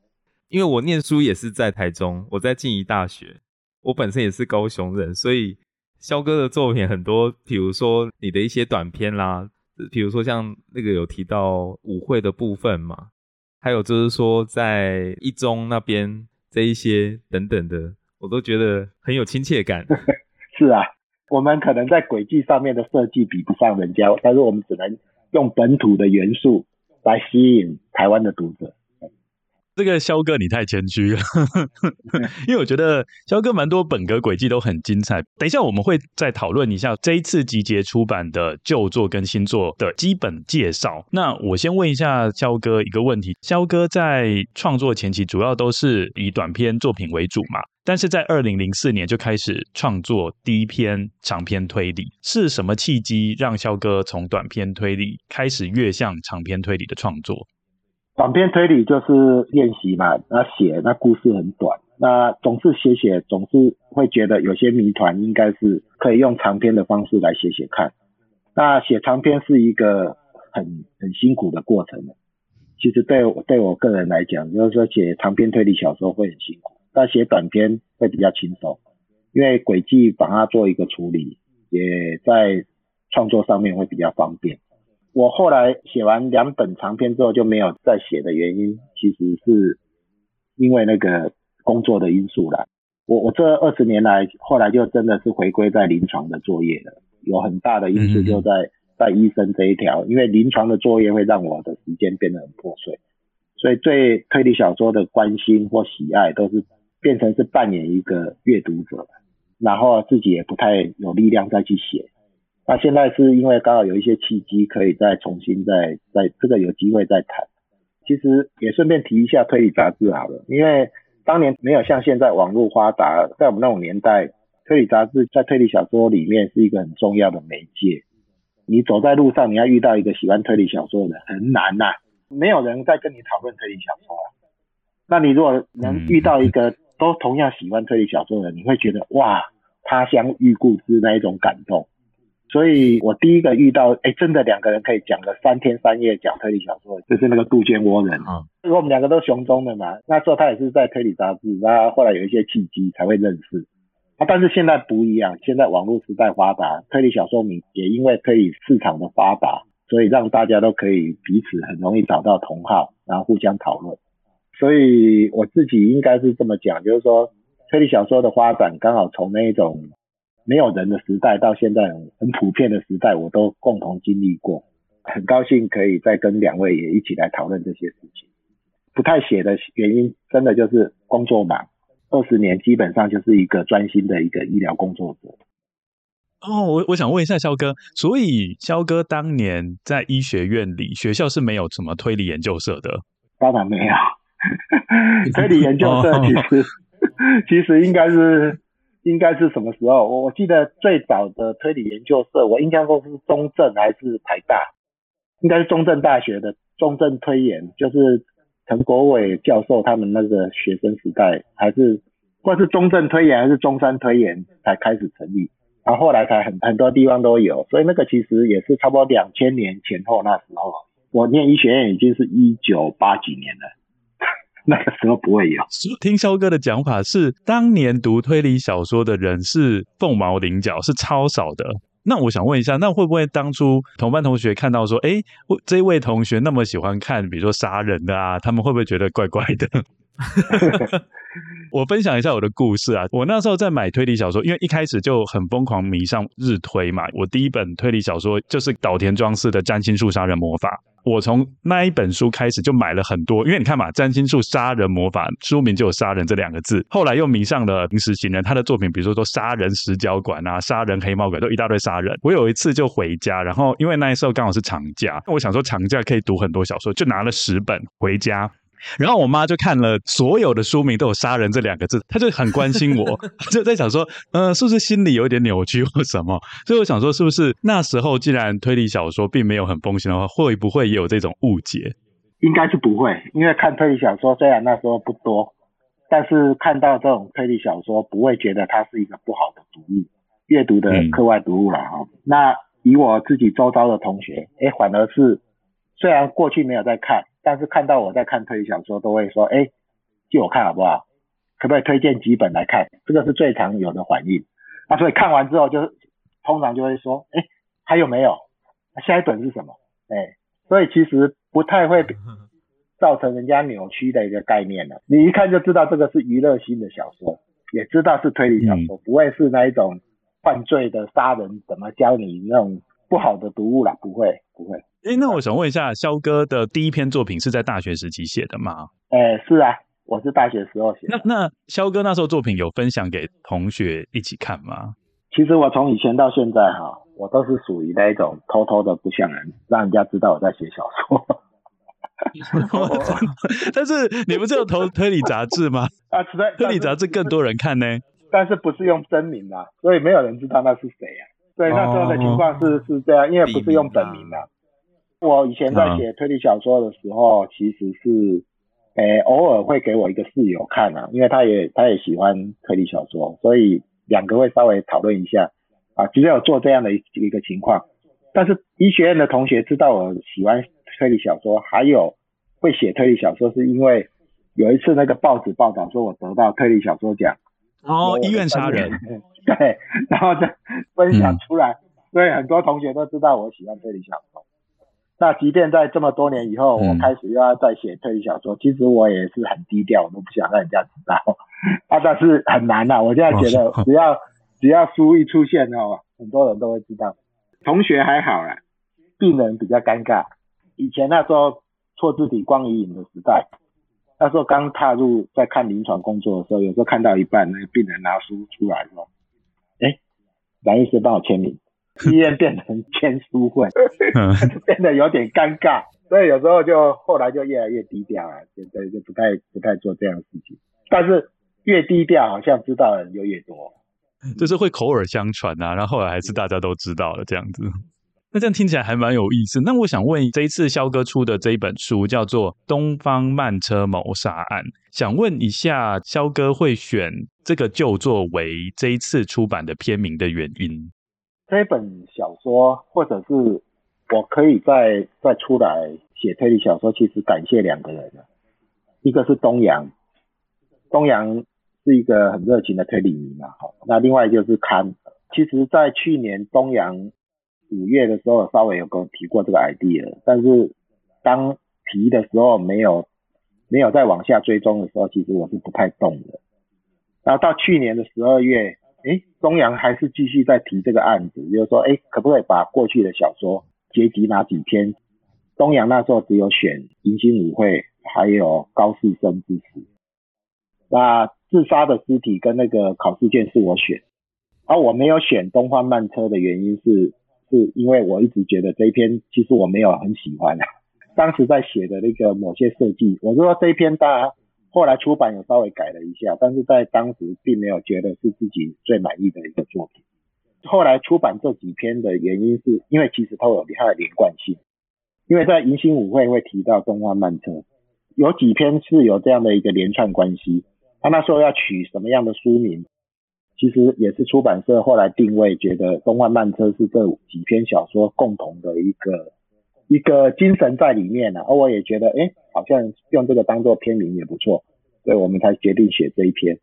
因为我念书也是在台中，我在静宜大学，我本身也是高雄人，所以萧哥的作品很多，比如说你的一些短片啦，比如说像那个有提到舞会的部分嘛，还有就是说在一中那边这一些等等的，我都觉得很有亲切感。是啊。我们可能在轨迹上面的设计比不上人家，但是我们只能用本土的元素来吸引台湾的读者。这个肖哥你太谦虚了，因为我觉得肖哥蛮多本格轨迹都很精彩。等一下我们会再讨论一下这一次集结出版的旧作跟新作的基本介绍。那我先问一下肖哥一个问题：肖哥在创作前期主要都是以短篇作品为主嘛？但是在二零零四年就开始创作第一篇长篇推理，是什么契机让肖哥从短篇推理开始跃向长篇推理的创作？短篇推理就是练习嘛，那写那故事很短，那总是写写，总是会觉得有些谜团应该是可以用长篇的方式来写写看。那写长篇是一个很很辛苦的过程，其实对我对我个人来讲，就是说写长篇推理小说会很辛苦。但写短篇会比较轻松，因为轨迹把它做一个处理，也在创作上面会比较方便。我后来写完两本长篇之后就没有再写的原因，其实是因为那个工作的因素啦。我我这二十年来，后来就真的是回归在临床的作业了，有很大的因素就在在医生这一条，因为临床的作业会让我的时间变得很破碎，所以对推理小说的关心或喜爱都是。变成是扮演一个阅读者，然后自己也不太有力量再去写。那现在是因为刚好有一些契机，可以再重新再再这个有机会再谈。其实也顺便提一下推理杂志好了，因为当年没有像现在网络发达，在我们那种年代，推理杂志在推理小说里面是一个很重要的媒介。你走在路上，你要遇到一个喜欢推理小说的人很难呐、啊，没有人在跟你讨论推理小说。那你如果能遇到一个都同样喜欢推理小说的人，你会觉得哇，他乡遇故知那一种感动。所以我第一个遇到，哎，真的两个人可以讲个三天三夜讲推理小说，就是那个杜鹃窝人啊。因为我们两个都雄中的嘛，那时候他也是在推理杂志，那后来有一些契机才会认识。啊，但是现在不一样，现在网络时代发达，推理小说迷也因为推理市场的发达，所以让大家都可以彼此很容易找到同好，然后互相讨论。所以我自己应该是这么讲，就是说推理小说的发展刚好从那种没有人的时代到现在很普遍的时代，我都共同经历过。很高兴可以再跟两位也一起来讨论这些事情。不太写的原因，真的就是工作忙，二十年基本上就是一个专心的一个医疗工作者。哦，我我想问一下肖哥，所以肖哥当年在医学院里，学校是没有什么推理研究社的？当然没有。推理研究社其实其实应该是应该是什么时候？我我记得最早的推理研究社，我印象中是中正还是台大？应该是中正大学的中正推演，就是陈国伟教授他们那个学生时代，还是或是中正推演还是中山推演才开始成立，然后后来才很很多地方都有，所以那个其实也是差不多两千年前后那时候，我念医学院已经是一九八几年了，那个时候不会有。听肖哥的讲法是，当年读推理小说的人是凤毛麟角，是超少的。那我想问一下，那会不会当初同班同学看到说，哎，这位同学那么喜欢看，比如说杀人的啊，他们会不会觉得怪怪的？我分享一下我的故事啊，我那时候在买推理小说，因为一开始就很疯狂迷上日推嘛。我第一本推理小说就是岛田庄司的《占星术杀人魔法》，我从那一本书开始就买了很多，因为你看嘛，《占星术杀人魔法》书名就有“杀人”这两个字。后来又迷上了临时行人，他的作品，比如说说杀人十角馆啊、杀人黑猫馆，都一大堆杀人。我有一次就回家，然后因为那时候刚好是长假，我想说长假可以读很多小说，就拿了十本回家。然后我妈就看了所有的书名都有“杀人”这两个字，她就很关心我，就在想说，呃，是不是心里有点扭曲或什么？所以我想说，是不是那时候既然推理小说并没有很风行的话，会不会也有这种误解？应该是不会，因为看推理小说虽然那时候不多，但是看到这种推理小说不会觉得它是一个不好的读物，阅读的课外读物了哈。嗯、那以我自己周遭的同学，哎，反而是虽然过去没有在看。但是看到我在看推理小说，都会说：“哎，借我看好不好？可不可以推荐几本来看？”这个是最常有的反应。那所以看完之后，就通常就会说：“哎，还有没有？下一本是什么？”哎，所以其实不太会造成人家扭曲的一个概念了。你一看就知道这个是娱乐性的小说，也知道是推理小说，不会是那一种犯罪的杀人怎么教你那种不好的读物啦，不会，不会。哎，那我想问一下，肖哥的第一篇作品是在大学时期写的吗？哎，是啊，我是大学时候写的。那那肖哥那时候作品有分享给同学一起看吗？其实我从以前到现在哈，我都是属于那一种偷偷的不想人让人家知道我在写小说。但是你不是有投 推理杂志吗？啊，推理杂志更多人看呢。但是不是用真名啊，所以没有人知道那是谁啊。对，那时候的情况是是这样，因为不是用本名的。我以前在写推理小说的时候，其实是，诶、欸，偶尔会给我一个室友看啊，因为他也他也喜欢推理小说，所以两个会稍微讨论一下啊，其实有做这样的一一个情况。但是医学院的同学知道我喜欢推理小说，还有会写推理小说，是因为有一次那个报纸报道说我得到推理小说奖。哦，医院杀人。对，然后就分享出来，嗯、所以很多同学都知道我喜欢推理小说。那即便在这么多年以后，我开始又要再写推理小说，嗯、其实我也是很低调，我都不想让人家知道。啊，但是很难呐、啊，我现在觉得只要只要书一出现哦，很多人都会知道。同学还好啦，病人比较尴尬。以前那时候错字体光与影的时代，那时候刚踏入在看临床工作的时候，有时候看到一半，那个病人拿书出来说：“哎，蓝医师帮我签名。”医院变成签书会，就变得有点尴尬，所以有时候就后来就越来越低调了，现在就不太不太做这样的事情。但是越低调，好像知道的人就越多，就是会口耳相传啊，然后后来还是大家都知道了这样子。那这样听起来还蛮有意思。那我想问，这一次肖哥出的这一本书叫做《东方慢车谋杀案》，想问一下肖哥会选这个旧作为这一次出版的片名的原因？这本小说，或者是我可以再再出来写推理小说，其实感谢两个人，一个是东阳，东阳是一个很热情的推理迷嘛，好，那另外就是刊，其实在去年东阳五月的时候，稍微有跟我提过这个 idea，但是当提的时候没有没有再往下追踪的时候，其实我是不太动的，然后到去年的十二月。哎，东阳还是继续在提这个案子，就是说，哎，可不可以把过去的小说结集哪几篇？东阳那时候只有选《迎新舞会》，还有《高士生之死》。那自杀的尸体跟那个考试卷是我选，而我没有选《东方慢车》的原因是，是因为我一直觉得这一篇其实我没有很喜欢。当时在写的那个某些设计，我是说这一篇大家。后来出版有稍微改了一下，但是在当时并没有觉得是自己最满意的一个作品。后来出版这几篇的原因是因为其实都有它的连贯性，因为在迎新舞会会提到东方慢车，有几篇是有这样的一个连串关系。他那时候要取什么样的书名，其实也是出版社后来定位，觉得《东方慢车》是这几篇小说共同的一个一个精神在里面呢、而我也觉得，哎，好像用这个当做篇名也不错，所以我们才决定写这一篇。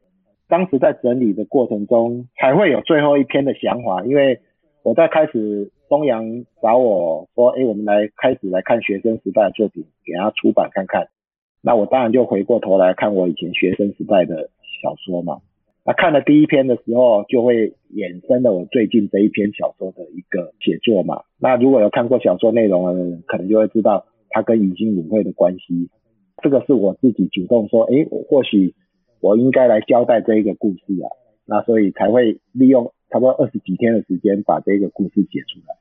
当时在整理的过程中，才会有最后一篇的想法，因为我在开始东阳找我说，哎，我们来开始来看学生时代的作品，给他出版看看。那我当然就回过头来看我以前学生时代的小说嘛。那看了第一篇的时候，就会衍生了我最近这一篇小说的一个写作嘛。那如果有看过小说内容的人，可能就会知道它跟迎新舞会的关系。这个是我自己主动说，诶，或许我应该来交代这一个故事啊。那所以才会利用差不多二十几天的时间把这个故事写出来。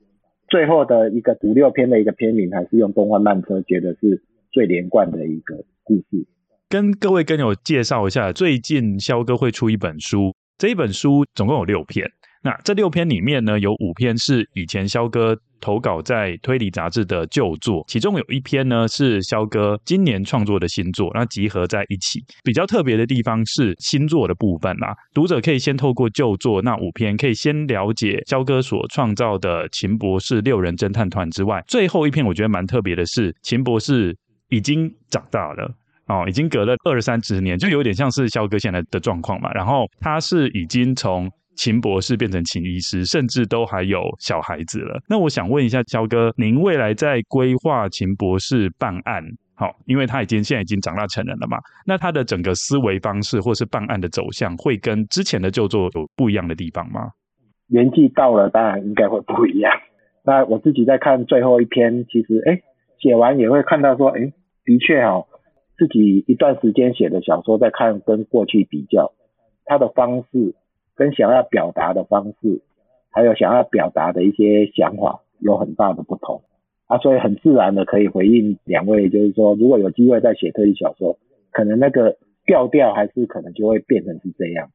最后的一个五六篇的一个篇名，还是用《东方慢车》，觉得是最连贯的一个故事。跟各位跟友介绍一下，最近萧哥会出一本书，这一本书总共有六篇。那这六篇里面呢，有五篇是以前萧哥投稿在推理杂志的旧作，其中有一篇呢是萧哥今年创作的新作，那集合在一起。比较特别的地方是新作的部分啦，读者可以先透过旧作那五篇，可以先了解萧哥所创造的秦博士六人侦探团之外，最后一篇我觉得蛮特别的是秦博士已经长大了。哦，已经隔了二三十年，就有点像是萧哥现在的状况嘛。然后他是已经从秦博士变成秦医师，甚至都还有小孩子了。那我想问一下萧哥，您未来在规划秦博士办案，好，因为他已经现在已经长大成人了嘛。那他的整个思维方式或是办案的走向，会跟之前的旧作有不一样的地方吗？年纪到了，当然应该会不一样。那我自己在看最后一篇，其实哎，写完也会看到说，哎，的确哦。自己一段时间写的小说，再看跟过去比较，他的方式跟想要表达的方式，还有想要表达的一些想法有很大的不同啊，所以很自然的可以回应两位，就是说如果有机会再写推理小说，可能那个调调还是可能就会变成是这样。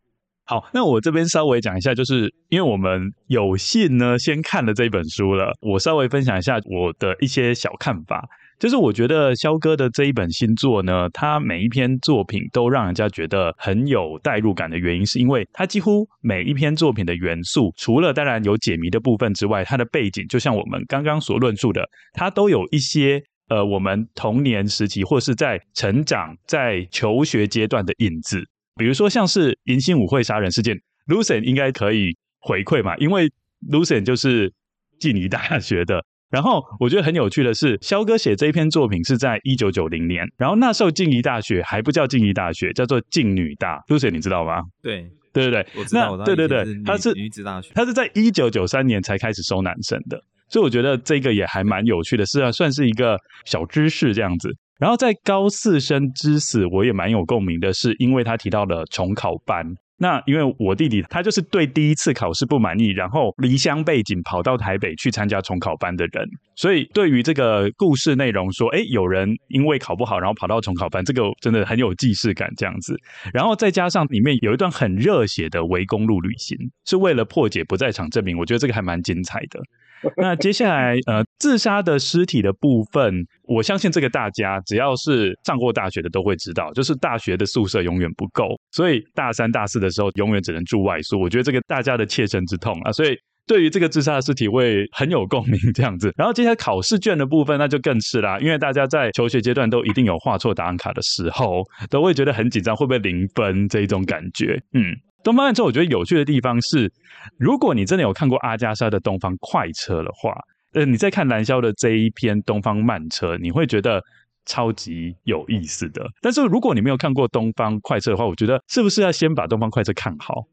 好，那我这边稍微讲一下，就是因为我们有幸呢先看了这本书了，我稍微分享一下我的一些小看法。就是我觉得肖哥的这一本新作呢，他每一篇作品都让人家觉得很有代入感的原因，是因为他几乎每一篇作品的元素，除了当然有解谜的部分之外，它的背景就像我们刚刚所论述的，它都有一些呃我们童年时期或是在成长、在求学阶段的影子，比如说像是迎新舞会杀人事件，Lucien 应该可以回馈嘛，因为 Lucian 就是静宜大学的。然后我觉得很有趣的是，肖哥写这一篇作品是在一九九零年，然后那时候静宜大学还不叫静宜大学，叫做静女大。Lucien 你知道吗？对对对对，我知道。那对对对，他是女子大学，他是在一九九三年才开始收男生的，所以我觉得这个也还蛮有趣的，是啊，算是一个小知识这样子。然后在高四生之死，我也蛮有共鸣的，是因为他提到了重考班。那因为我弟弟他就是对第一次考试不满意，然后离乡背景跑到台北去参加重考班的人，所以对于这个故事内容说，哎，有人因为考不好，然后跑到重考班，这个真的很有既视感这样子。然后再加上里面有一段很热血的围公路旅行，是为了破解不在场证明，我觉得这个还蛮精彩的。那接下来，呃，自杀的尸体的部分，我相信这个大家只要是上过大学的都会知道，就是大学的宿舍永远不够，所以大三、大四的时候永远只能住外宿。我觉得这个大家的切身之痛啊，所以对于这个自杀的尸体会很有共鸣这样子。然后接下来考试卷的部分，那就更是啦，因为大家在求学阶段都一定有画错答案卡的时候，都会觉得很紧张，会不会零分这一种感觉，嗯。东方慢车，我觉得有趣的地方是，如果你真的有看过阿加莎的《东方快车》的话，呃，你在看蓝萧的这一篇《东方慢车》，你会觉得超级有意思的。但是如果你没有看过《东方快车》的话，我觉得是不是要先把《东方快车》看好？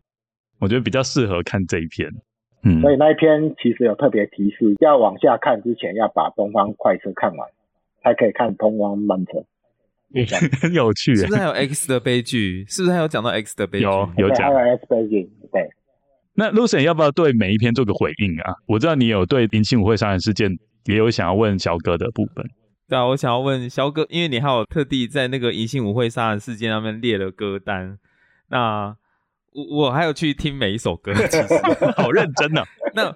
我觉得比较适合看这一篇。嗯，所以那一篇其实有特别提示，要往下看之前要把《东方快车》看完，才可以看《东方慢车》。很 有趣，是不是还有 X 的悲剧？是不是还有讲到 X 的悲剧？有有讲。还有 X 悲剧，对。那 Lucian 要不要对每一篇做个回应啊？我知道你有对迎新舞会杀人事件也有想要问小哥的部分。对啊，我想要问小哥，因为你还有特地在那个银杏舞会杀人事件上面列了歌单。那我我还有去听每一首歌，其实 好认真呢、啊。那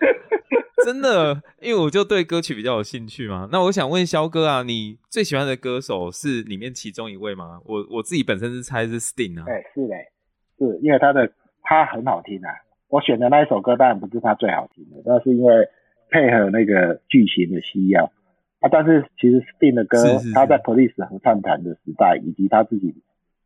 真的，因为我就对歌曲比较有兴趣嘛。那我想问肖哥啊，你最喜欢的歌手是里面其中一位吗？我我自己本身是猜是 Sting 啊。对，是的，是因为他的他很好听啊。我选的那一首歌当然不是他最好听的，那是因为配合那个剧情的需要啊。但是其实 Sting 的歌，是是是他在 Police 合唱团的时代，以及他自己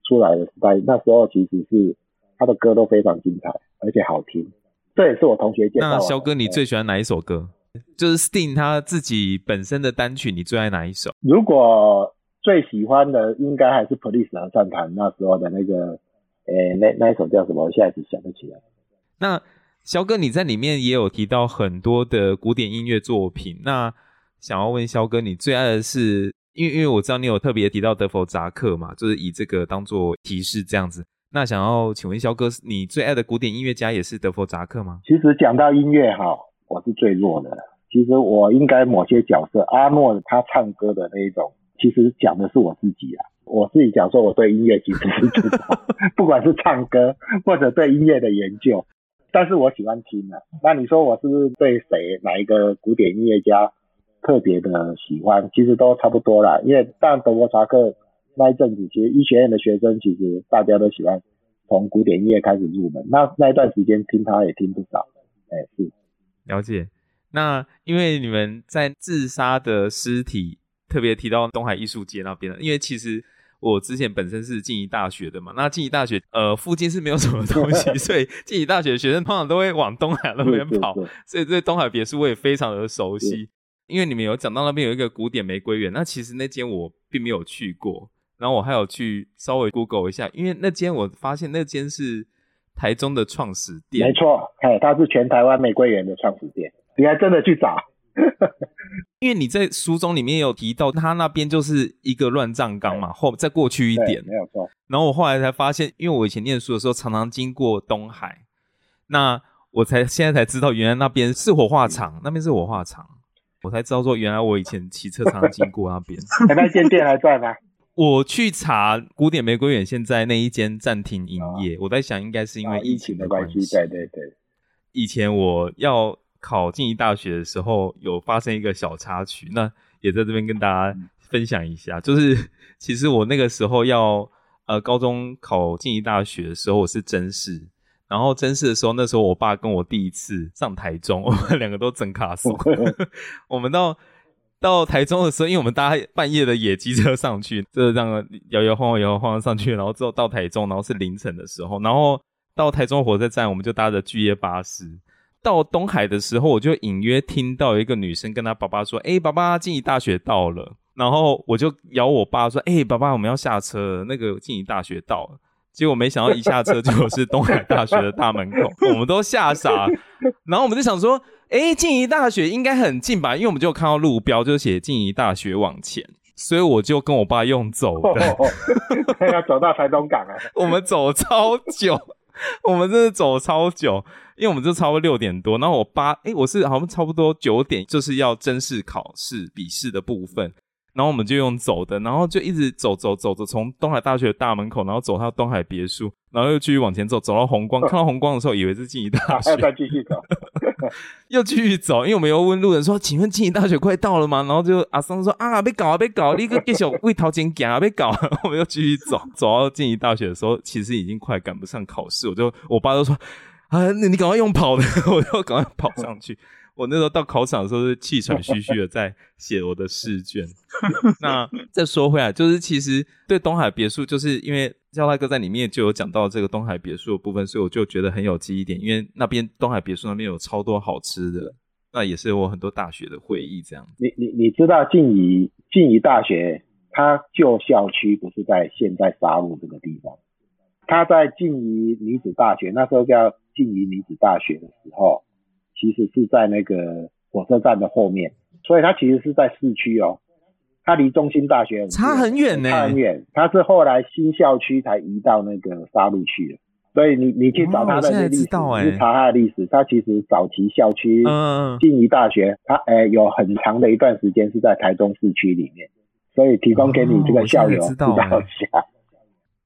出来的时代，那时候其实是他的歌都非常精彩，而且好听。这也是我同学介绍。那肖哥，你最喜欢哪一首歌？就是 Sting 他自己本身的单曲，你最爱哪一首？如果最喜欢的，应该还是 Police 合唱团那时候的那个，诶，那那一首叫什么？我现在只想不起来。那肖哥，你在里面也有提到很多的古典音乐作品。那想要问肖哥，你最爱的是？因为因为我知道你有特别提到德弗札克嘛，就是以这个当做提示这样子。那想要请问肖哥，你最爱的古典音乐家也是德弗札克吗？其实讲到音乐哈，我是最弱的。其实我应该某些角色，阿诺他唱歌的那一种，其实讲的是我自己啊。我自己讲说，我对音乐其实是知道，不管是唱歌或者对音乐的研究，但是我喜欢听啊。那你说我是不是对谁哪一个古典音乐家特别的喜欢？其实都差不多啦。因为但德弗札克。那一阵子，其实医学院的学生其实大家都喜欢从古典音乐开始入门。那那一段时间听他也听不少，哎、欸，是了解。那因为你们在自杀的尸体特别提到东海艺术街那边了，因为其实我之前本身是静宜大学的嘛，那静宜大学呃附近是没有什么东西，所以静宜大学的学生通常都会往东海那边跑，所以对东海别墅我也非常的熟悉。因为你们有讲到那边有一个古典玫瑰园，那其实那间我并没有去过。然后我还有去稍微 Google 一下，因为那间我发现那间是台中的创始店，没错，哎，它是全台湾玫瑰园的创始店，你还真的去找？因为你在书中里面有提到，他那边就是一个乱葬岗嘛，后再过去一点，没有错。然后我后来才发现，因为我以前念书的时候常常经过东海，那我才现在才知道，原来那边是火化场，那边是火化场，我才知道说，原来我以前骑车常常经过那边。那间店还在吗？我去查古典玫瑰园，现在那一间暂停营业。哦、我在想，应该是因为疫情的关系。对对对。以前我要考静宜大学的时候，有发生一个小插曲，那也在这边跟大家分享一下。嗯、就是 其实我那个时候要呃高中考静宜大学的时候，我是真试，然后真试的时候，那时候我爸跟我第一次上台中，我们两个都整卡数，我们到。到台中的时候，因为我们搭半夜的野鸡车上去，就这样摇摇晃晃、摇摇晃晃上去，然后之后到台中，然后是凌晨的时候，然后到台中火车站，我们就搭着巨叶巴士到东海的时候，我就隐约听到一个女生跟她爸爸说：“哎、爸爸，静宜大学到了。”然后我就摇我爸说：“哎、爸爸，我们要下车，那个静宜大学到了。”结果没想到一下车就是东海大学的大门口，我们都吓傻，然后我们就想说。哎，静宜大学应该很近吧？因为我们就看到路标，就写静宜大学往前，所以我就跟我爸用走的，哦哦、要走到台东港啊。我们走超久，我们真的走超久，因为我们就差不多六点多，然后我爸，哎，我是好像差不多九点，就是要正式考试笔试的部分。然后我们就用走的，然后就一直走走走着，从东海大学的大门口，然后走到东海别墅，然后又继续往前走，走到红光，看到红光的时候，以为是静宜大学，再继续走，又继续走，因为我们又问路人说：“请问静宜大学快到了吗？”然后就阿桑说：“啊，别搞啊，别搞，你个继续为头前行啊，别搞。”我们又继续走，走到静宜大学的时候，其实已经快赶不上考试，我就我爸就说：“啊，你你赶快用跑的，我就赶快跑上去。”我那时候到考场的时候是气喘吁吁的在写我的试卷。那再说回来，就是其实对东海别墅，就是因为肖大哥在里面就有讲到这个东海别墅的部分，所以我就觉得很有记忆点。因为那边东海别墅那边有超多好吃的，那也是我很多大学的回忆。这样，你你你知道静宜静宜大学，它旧校区不是在现在沙鹿这个地方，它在静宜女子大学那时候叫静宜女子大学的时候。其实是在那个火车站的后面，所以它其实是在市区哦，它离中心大学很差很远呢，差很远。它是后来新校区才移到那个沙鹿去的，所以你你去找它的历史，你去查它的历史，它其实早期校区，嗯，静宜大学，它诶有很长的一段时间是在台中市区里面，所以提供给你这个校友知道一下。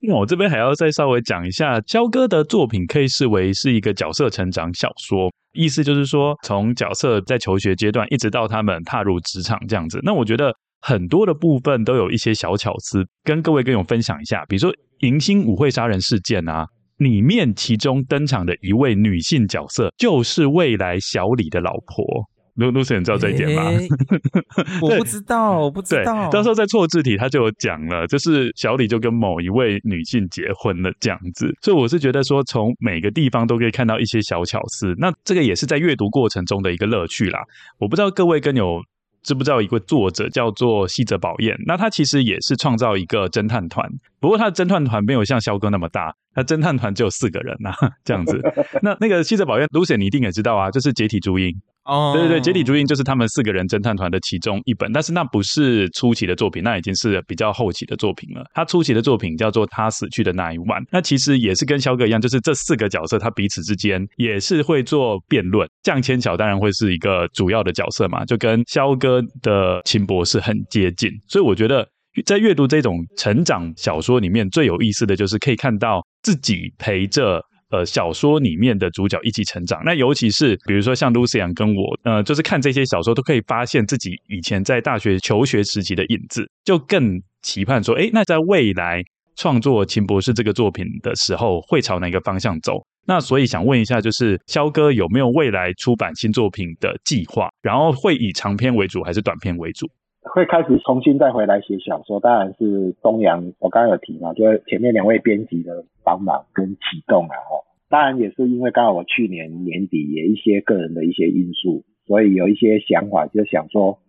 那我这边还要再稍微讲一下，肖哥的作品可以视为是一个角色成长小说，意思就是说，从角色在求学阶段一直到他们踏入职场这样子。那我觉得很多的部分都有一些小巧思，跟各位跟我分享一下。比如说迎新舞会杀人事件啊，里面其中登场的一位女性角色，就是未来小李的老婆。Lucy，你知道这一点吗？欸、我不知道，我不知道。到时候在错字体他就有讲了，就是小李就跟某一位女性结婚了这样子。所以我是觉得说，从每个地方都可以看到一些小巧思。那这个也是在阅读过程中的一个乐趣啦。我不知道各位跟有知不知道一个作者叫做西泽保彦，那他其实也是创造一个侦探团，不过他的侦探团没有像肖哥那么大，他侦探团只有四个人呐、啊，这样子。那那个西泽保彦，Lucy 你一定也知道啊，就是解体朱茵。哦，对对对，解体朱印就是他们四个人侦探团的其中一本，但是那不是初期的作品，那已经是比较后期的作品了。他初期的作品叫做《他死去的那一晚》，那其实也是跟肖哥一样，就是这四个角色他彼此之间也是会做辩论。降千晓当然会是一个主要的角色嘛，就跟肖哥的秦博士很接近，所以我觉得在阅读这种成长小说里面最有意思的就是可以看到自己陪着。呃，小说里面的主角一起成长，那尤其是比如说像 Lucy 跟我，呃，就是看这些小说都可以发现自己以前在大学求学时期的影子，就更期盼说，诶，那在未来创作秦博士这个作品的时候，会朝哪个方向走？那所以想问一下，就是肖哥有没有未来出版新作品的计划？然后会以长篇为主还是短篇为主？会开始重新再回来写小说，当然是东阳，我刚刚有提嘛，就是前面两位编辑的帮忙跟启动了哈。当然也是因为刚好我去年年底也一些个人的一些因素，所以有一些想法，就想说，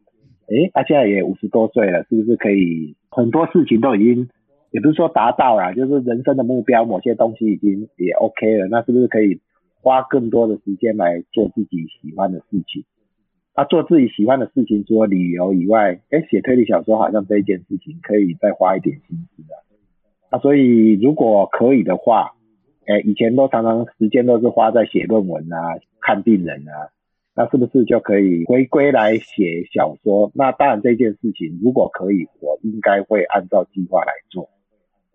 诶，他现在也五十多岁了，是不是可以很多事情都已经，也不是说达到了，就是人生的目标，某些东西已经也 OK 了，那是不是可以花更多的时间来做自己喜欢的事情？啊、做自己喜欢的事情，除了旅游以外，诶，写推理小说好像这一件事情可以再花一点心思的。啊，所以如果可以的话，诶，以前都常常时间都是花在写论文啊、看病人啊，那是不是就可以回归来写小说？那当然这件事情如果可以，我应该会按照计划来做。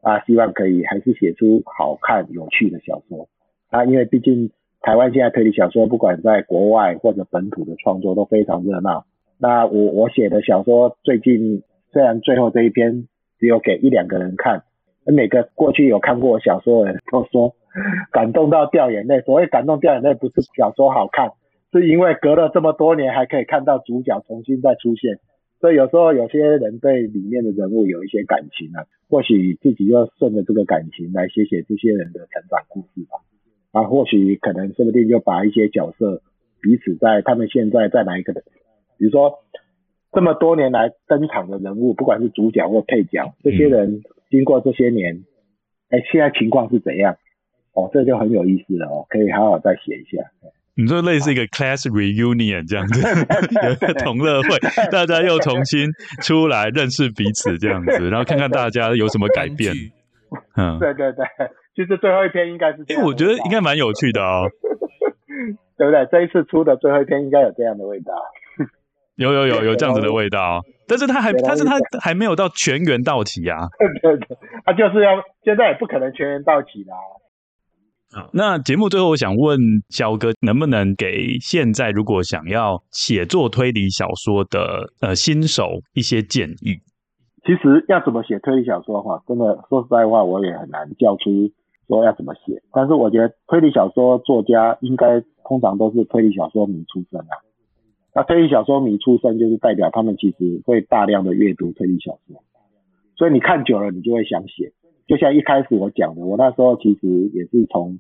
啊，希望可以还是写出好看有趣的小说。啊，因为毕竟。台湾现在推理小说，不管在国外或者本土的创作都非常热闹。那我我写的小说最近虽然最后这一篇只有给一两个人看，每个过去有看过小说的人都说感动到掉眼泪。所谓感动掉眼泪，不是小说好看，是因为隔了这么多年还可以看到主角重新再出现。所以有时候有些人对里面的人物有一些感情啊，或许自己就顺着这个感情来写写这些人的成长故事吧。啊，或许可能说不定就把一些角色彼此在他们现在在哪一个的，比如说这么多年来登场的人物，不管是主角或配角，这些人经过这些年，哎、嗯，现在情况是怎样？哦，这就很有意思了哦，可以好好再写一下。你说类似一个 class reunion 这样子，有一个同乐会，大家又重新出来认识彼此这样子，然后看看大家有什么改变。嗯，对对对。其实最后一篇应该是这样，因为我觉得应该蛮有趣的哦，对不对？这一次出的最后一篇应该有这样的味道，有有有 有这样子的味道，但是他还但是他还没有到全员到齐啊，对 对，他就是要现在也不可能全员到齐啦。好，那节目最后我想问肖哥，能不能给现在如果想要写作推理小说的呃新手一些建议？其实要怎么写推理小说的话，真的说实在话，我也很难叫出。说要怎么写，但是我觉得推理小说作家应该通常都是推理小说迷出身啊。那推理小说迷出身，就是代表他们其实会大量的阅读推理小说，所以你看久了，你就会想写。就像一开始我讲的，我那时候其实也是从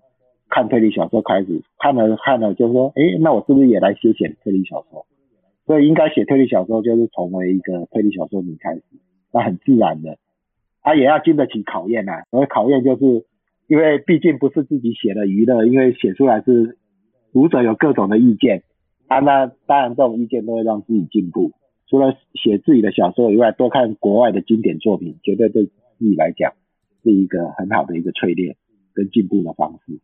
看推理小说开始，看了看了，就说，诶，那我是不是也来写写推理小说？所以应该写推理小说，就是从为一个推理小说迷开始，那很自然的。他也要经得起考验啊，所谓考验就是。因为毕竟不是自己写的娱乐，因为写出来是读者有各种的意见啊，那当然这种意见都会让自己进步。除了写自己的小说以外，多看国外的经典作品，绝对对自己来讲是一个很好的一个淬炼跟进步的方式。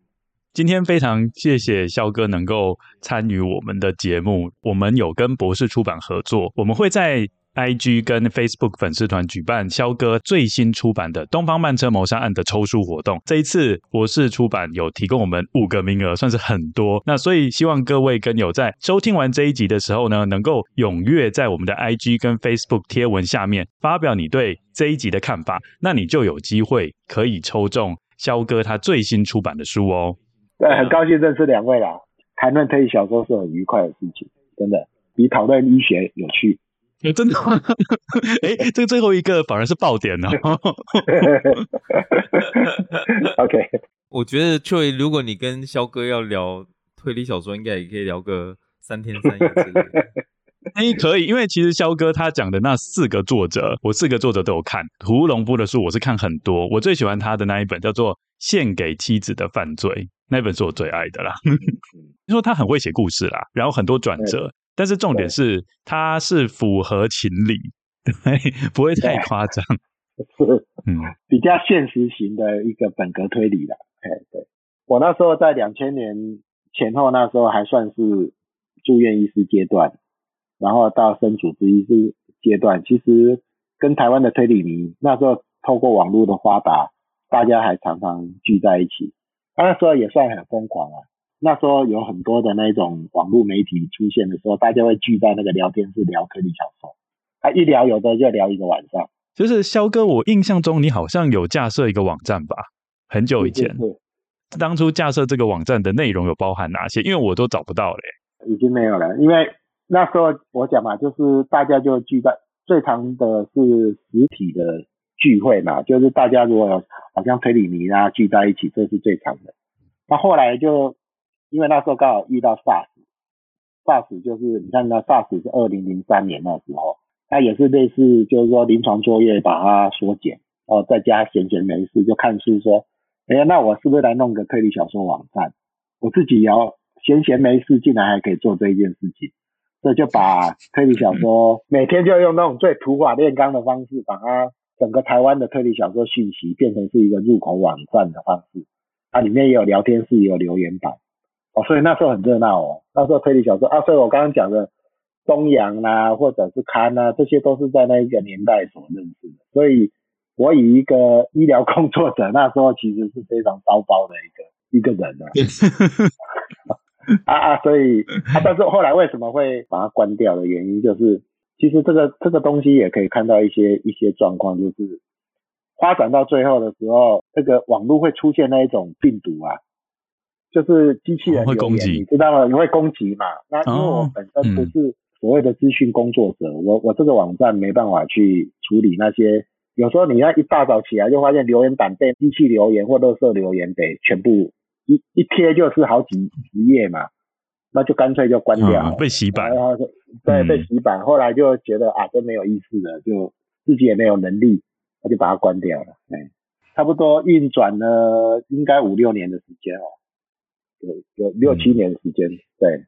今天非常谢谢肖哥能够参与我们的节目，我们有跟博士出版合作，我们会在。IG 跟 Facebook 粉丝团举办萧哥最新出版的《东方慢车谋杀案》的抽书活动。这一次博士出版有提供我们五个名额，算是很多。那所以希望各位跟友在收听完这一集的时候呢，能够踊跃在我们的 IG 跟 Facebook 贴文下面发表你对这一集的看法，那你就有机会可以抽中萧哥他最新出版的书哦。对，很高兴认识两位啦。谈论推理小说是很愉快的事情，真的比讨论医学有趣。欸、真的吗？哎、欸，这个最后一个反而是爆点呢。OK，我觉得 Troy，如果你跟肖哥要聊推理小说，应该也可以聊个三天三夜之类的。哎、欸，可以，因为其实肖哥他讲的那四个作者，我四个作者都有看。屠龙夫的书我是看很多，我最喜欢他的那一本叫做《献给妻子的犯罪》，那本是我最爱的啦。听 说他很会写故事啦，然后很多转折。但是重点是，它是符合情理，对，不会太夸张，是，嗯，比较现实型的一个本格推理啦。哎，对，我那时候在两千年前后，那时候还算是住院医师阶段，然后到身主治医师阶段，其实跟台湾的推理迷那时候透过网络的发达，大家还常常聚在一起，那时候也算很疯狂啊。那时候有很多的那种网络媒体出现的时候，大家会聚在那个聊天室聊推理小说，他一聊有的就聊一个晚上。就是肖哥，我印象中你好像有架设一个网站吧？很久以前。是，是，是。当初架设这个网站的内容有包含哪些？因为我都找不到了。已经没有了，因为那时候我讲嘛，就是大家就聚在最常的是实体的聚会嘛，就是大家如果有好像推理迷啊聚在一起，这是最常的。那后来就。因为那时候刚好遇到 SARS，SARS 就是你看那 SARS 是二零零三年那时候，它也是类似就是说临床作业把它缩减，哦，在家闲闲没事就看书说，哎呀，那我是不是来弄个推理小说网站？我自己也要闲闲没事，竟然还可以做这一件事情，所以就把推理小说每天就用那种最土法炼钢的方式，把它整个台湾的推理小说讯息变成是一个入口网站的方式，它里面也有聊天室，也有留言板。哦，所以那时候很热闹哦。那时候推理小说啊，所以我刚刚讲的东洋啊，或者是刊啊，这些都是在那一个年代所认识的。所以，我以一个医疗工作者，那时候其实是非常糟糕的一个一个人啊。啊啊，所以啊，但是后来为什么会把它关掉的原因，就是其实这个这个东西也可以看到一些一些状况，就是发展到最后的时候，这个网络会出现那一种病毒啊。就是机器人会攻击，你知道吗？你会攻击嘛？那因为我本身不是所谓的资讯工作者，我我这个网站没办法去处理那些。有时候你要一大早起来就发现留言板被机器留言或垃圾留言给全部一一贴就是好几十页嘛，那就干脆就关掉，嗯，被洗版。对，被洗版。后来就觉得啊，真没有意思了，就自己也没有能力，那就把它关掉了。哎，差不多运转了应该五六年的时间哦。有有六七年时间，对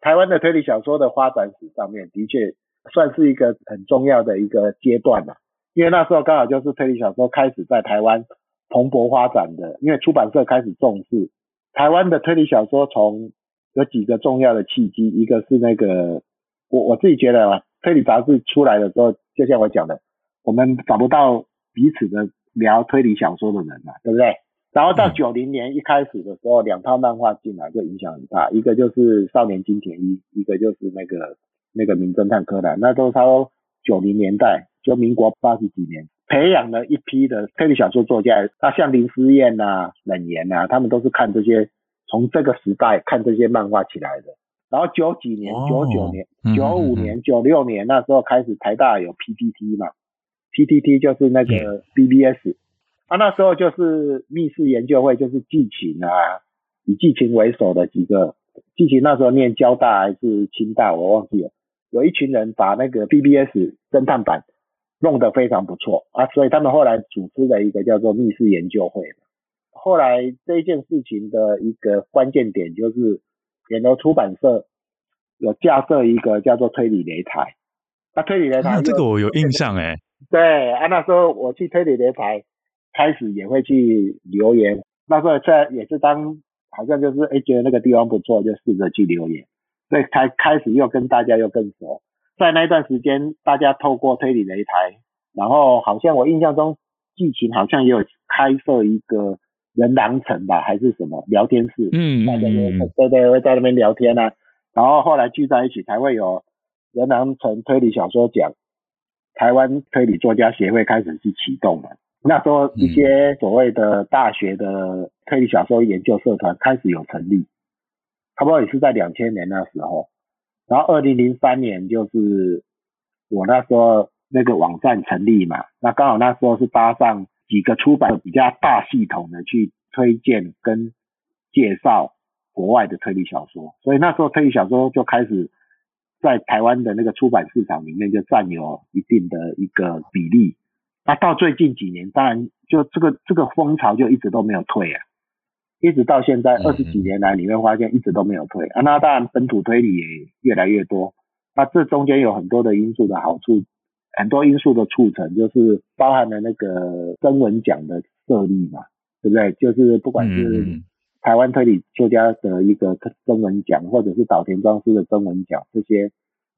台湾的推理小说的发展史上面，的确算是一个很重要的一个阶段了。因为那时候刚好就是推理小说开始在台湾蓬勃发展的，因为出版社开始重视台湾的推理小说，从有几个重要的契机，一个是那个我我自己觉得啊，推理杂志出来的时候，就像我讲的，我们找不到彼此的聊推理小说的人嘛，对不对？然后到九零年一开始的时候，两套漫画进来就影响很大，一个就是《少年金田一》，一个就是那个那个《名侦探柯南》，那都是差不多九零年代，就民国八十几年，培养了一批的推理小说作家。那像林思燕呐、冷言呐，他们都是看这些，从这个时代看这些漫画起来的。然后九几年、九九年、九五年、九六年那时候开始，台大有 PPT 嘛，PPT 就是那个 BBS。啊，那时候就是密室研究会，就是季芹啊，以季芹为首的几个，季芹那时候念交大还是清大，我忘记了。有一群人把那个 BBS 侦探版弄得非常不错啊，所以他们后来组织了一个叫做密室研究会。后来这一件事情的一个关键点就是，远流出版社有架设一个叫做推理擂台。那推理擂台，啊，这个我有印象哎。对啊，那时候我去推理擂台。开始也会去留言，那时候在也是当好像就是哎觉得那个地方不错，就试着去留言，所以才开始又跟大家又更熟。在那段时间，大家透过推理擂台，然后好像我印象中剧情好像也有开设一个人狼城吧，还是什么聊天室，嗯，大家就对对会在那边聊天啊，然后后来聚在一起才会有人狼城推理小说奖，台湾推理作家协会开始去启动了。那时候一些所谓的大学的推理小说研究社团开始有成立，差不多也是在两千年那时候。然后二零零三年就是我那时候那个网站成立嘛，那刚好那时候是搭上几个出版比较大系统的去推荐跟介绍国外的推理小说，所以那时候推理小说就开始在台湾的那个出版市场里面就占有一定的一个比例。那到最近几年，当然就这个这个风潮就一直都没有退啊，一直到现在二十几年来，你会发现一直都没有退啊。那当然本土推理也越来越多，那这中间有很多的因素的好处，很多因素的促成，就是包含了那个征文奖的设立嘛，对不对？就是不管是台湾推理作家的一个征文奖，或者是岛田庄司的征文奖这些，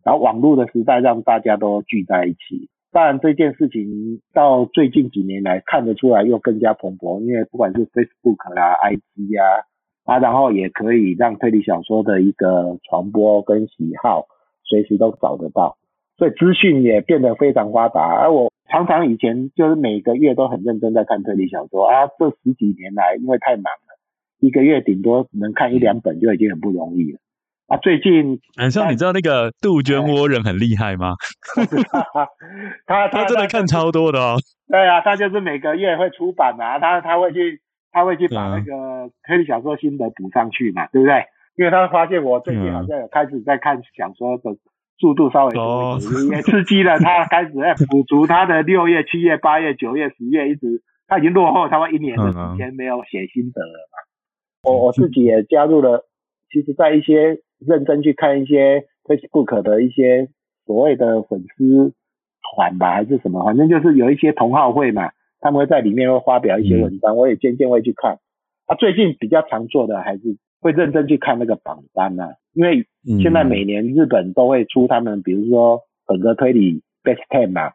然后网络的时代让大家都聚在一起。当然，这件事情到最近几年来看得出来又更加蓬勃，因为不管是 Facebook 啦、IG 啊，啊，然后也可以让推理小说的一个传播跟喜好随时都找得到，所以资讯也变得非常发达。而我常常以前就是每个月都很认真在看推理小说啊，这十几年来因为太忙了，一个月顶多能看一两本就已经很不容易了。啊，最近，晚上你知道那个杜鹃窝人很厉害吗？他他，他真的看超多的哦。对啊，他就是每个月会出版嘛，他他会去他会去把那个推理小说心得补上去嘛，对不对？因为他发现我最近好像有开始在看小说的速度稍微多一点，也刺激了他开始在补足他的六月、七月、八月、九月、十月，一直他已经落后，差不多一年的时间没有写心得了嘛。我我自己也加入了，其实，在一些。认真去看一些 Facebook 的一些所谓的粉丝团吧，还是什么，反正就是有一些同好会嘛，他们会在里面会发表一些文章，嗯、我也渐渐会去看。啊，最近比较常做的还是会认真去看那个榜单啊，因为现在每年日本都会出他们，比如说本格推理 Best Ten 嘛，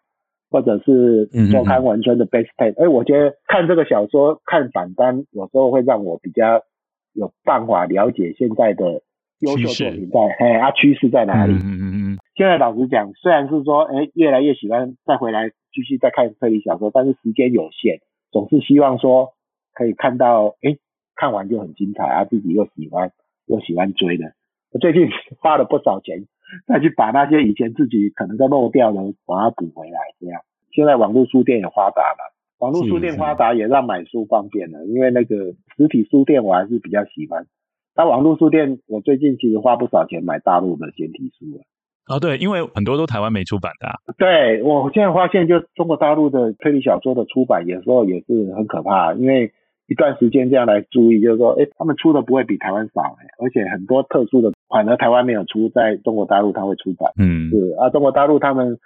或者是周刊文春的 Best Ten。哎，我觉得看这个小说看榜单，有时候会让我比较有办法了解现在的。优秀作品在，哎啊，趋势在哪里？嗯嗯嗯。现在老实讲，虽然是说，哎，越来越喜欢再回来继续再看推理小说，但是时间有限，总是希望说可以看到，哎，看完就很精彩啊，自己又喜欢又喜欢追的。我最近花了不少钱再去把那些以前自己可能都漏掉的，把它补回来，这样。现在网络书店也发达了，网络书店发达也让买书方便了，因为那个实体书店我还是比较喜欢。那网络书店，我最近其实花不少钱买大陆的简体书了。哦，对，因为很多都台湾没出版的啊。对，我现在发现，就中国大陆的推理小说的出版，有时候也是很可怕。因为一段时间这样来注意，就是说，哎，他们出的不会比台湾少，哎，而且很多特殊的反，而台湾没有出，在中国大陆他会出版。嗯，是啊，中国大陆他们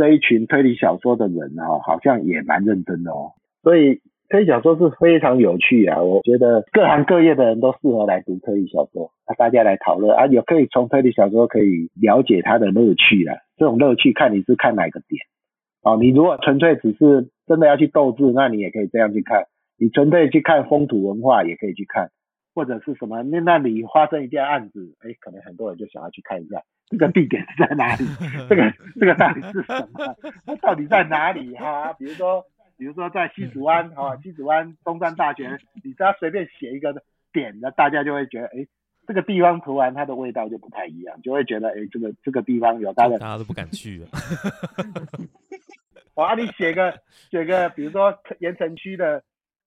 这一群推理小说的人哦，好像也蛮认真的哦，所以。推理小说是非常有趣啊，我觉得各行各业的人都适合来读推理小说啊，大家来讨论啊，也可以从推理小说可以了解它的乐趣啊，这种乐趣看你是看哪个点哦，你如果纯粹只是真的要去斗智，那你也可以这样去看；你纯粹去看风土文化也可以去看，或者是什么那那里发生一件案子，哎，可能很多人就想要去看一下这个地点是在哪里，这个这个到底是什么，它到底在哪里哈、啊？比如说。比如说在西子湾啊，西子湾中山大学，你只要随便写一个点，那大家就会觉得，哎，这个地方涂完它的味道就不太一样，就会觉得，哎，这个这个地方有它的，大家都不敢去了。哇，你写个写个，比如说盐城区的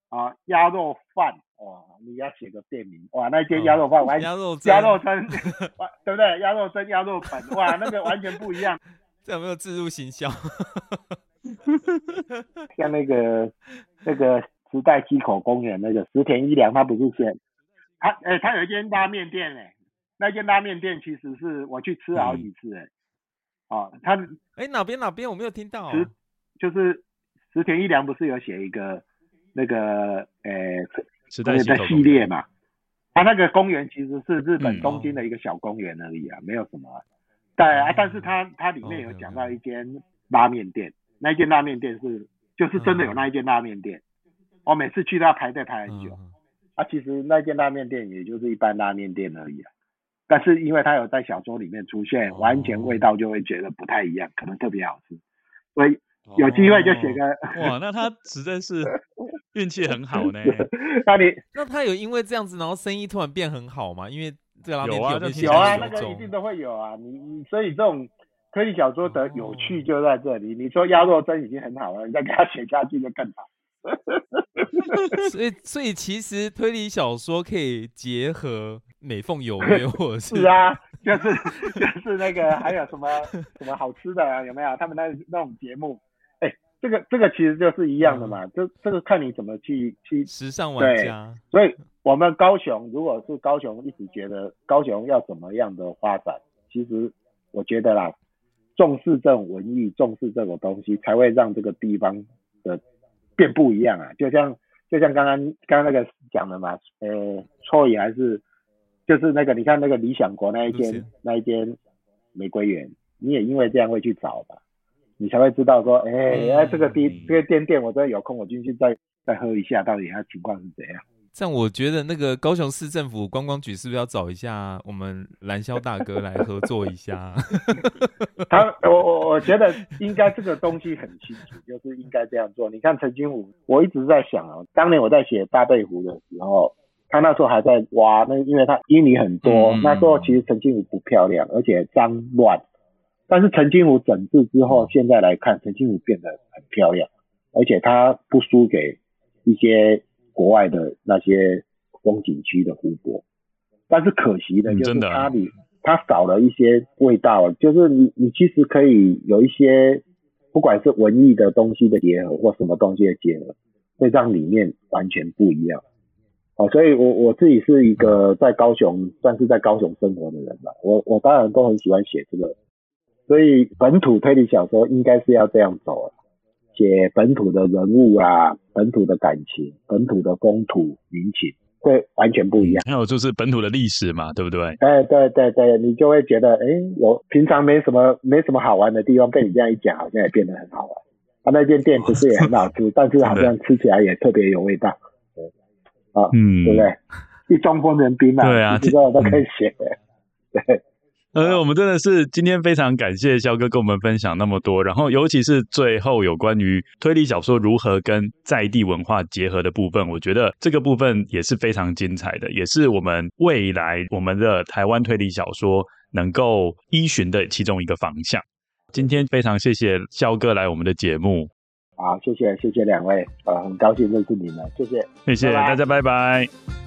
啊鸭肉饭，哇，你要写个店名，哇，那间鸭肉饭完全，鸭肉鸭肉蒸，对不对？鸭肉蒸鸭肉粉，哇，那个完全不一样。这有没有自入行销？像那个那个时代溪口公园那个石田一良，他不是写他哎，他有一间拉面店哎，那间拉面店其实是我去吃好几次哎，嗯、哦，他哎哪边哪边我没有听到、啊，就是石田一良不是有写一个那个呃时代的系列嘛，它那个公园其实是日本东京的一个小公园而已啊，嗯、没有什么。对啊，但是它它里面有讲到一间拉面店，那一间拉面店是就是真的有那一间拉面店，我每次去都要排队排很久。啊，其实那间拉面店也就是一般拉面店而已啊，但是因为它有在小说里面出现，完全味道就会觉得不太一样，可能特别好吃，所以有机会就写个、哦、哇，那他实在是 运气很好呢。那你 那他有因为这样子，然后生意突然变很好吗？因为这个拉面店有啊，有啊，那个一定都会有啊。你你所以这种推理小说的有趣就在这里。哦、你说鸭肉真已经很好了，你再给他写下去就更好。所以，所以其实推理小说可以结合美凤有约，或者是是啊，就是就是那个还有什么什么好吃的啊，有没有？他们那那种节目，这个这个其实就是一样的嘛，这、嗯、这个看你怎么去去时尚玩家。所以，我们高雄如果是高雄，一直觉得高雄要怎么样的发展，其实我觉得啦，重视这种文艺，重视这种东西，才会让这个地方的。变不一样啊，就像就像刚刚刚刚那个讲的嘛，呃，错也还是就是那个，你看那个理想国那一间那一间玫瑰园，你也因为这样会去找吧，你才会知道说，哎、欸，哎、嗯，这个店、嗯、这个店店，我真的有空我进去再再喝一下，到底它情况是怎样。这样我觉得那个高雄市政府观光局是不是要找一下我们蓝霄大哥来合作一下？他我我我觉得应该这个东西很清楚，就是应该这样做。你看陈金武，我一直在想啊，当年我在写大贝湖的时候，他那时候还在挖，那因为他淤泥很多，嗯、那时候其实陈金武不漂亮，而且脏乱。但是陈金湖整治之后，现在来看，陈金湖变得很漂亮，而且它不输给一些。国外的那些风景区的湖泊，但是可惜的就是它里它少了一些味道，就是你你其实可以有一些，不管是文艺的东西的结合或什么东西的结合，会让里面完全不一样。哦，所以我我自己是一个在高雄算是在高雄生活的人吧，我我当然都很喜欢写这个，所以本土推理小说应该是要这样走了。写本土的人物啊，本土的感情，本土的风土民情，会完全不一样。还有就是本土的历史嘛，对不对？哎，对对对，你就会觉得，哎，我平常没什么没什么好玩的地方，被你这样一讲，好像也变得很好玩。他、啊、那间店其实也很好吃，但是好像吃起来也特别有味道。对，啊，嗯，对不对？一装疯人兵啊，对啊，知道都可以写。对。呃，我们真的是今天非常感谢肖哥跟我们分享那么多，然后尤其是最后有关于推理小说如何跟在地文化结合的部分，我觉得这个部分也是非常精彩的，也是我们未来我们的台湾推理小说能够依循的其中一个方向。今天非常谢谢肖哥来我们的节目，好，谢谢谢谢两位，呃，很高兴认识你们，谢谢，谢谢大家，拜拜。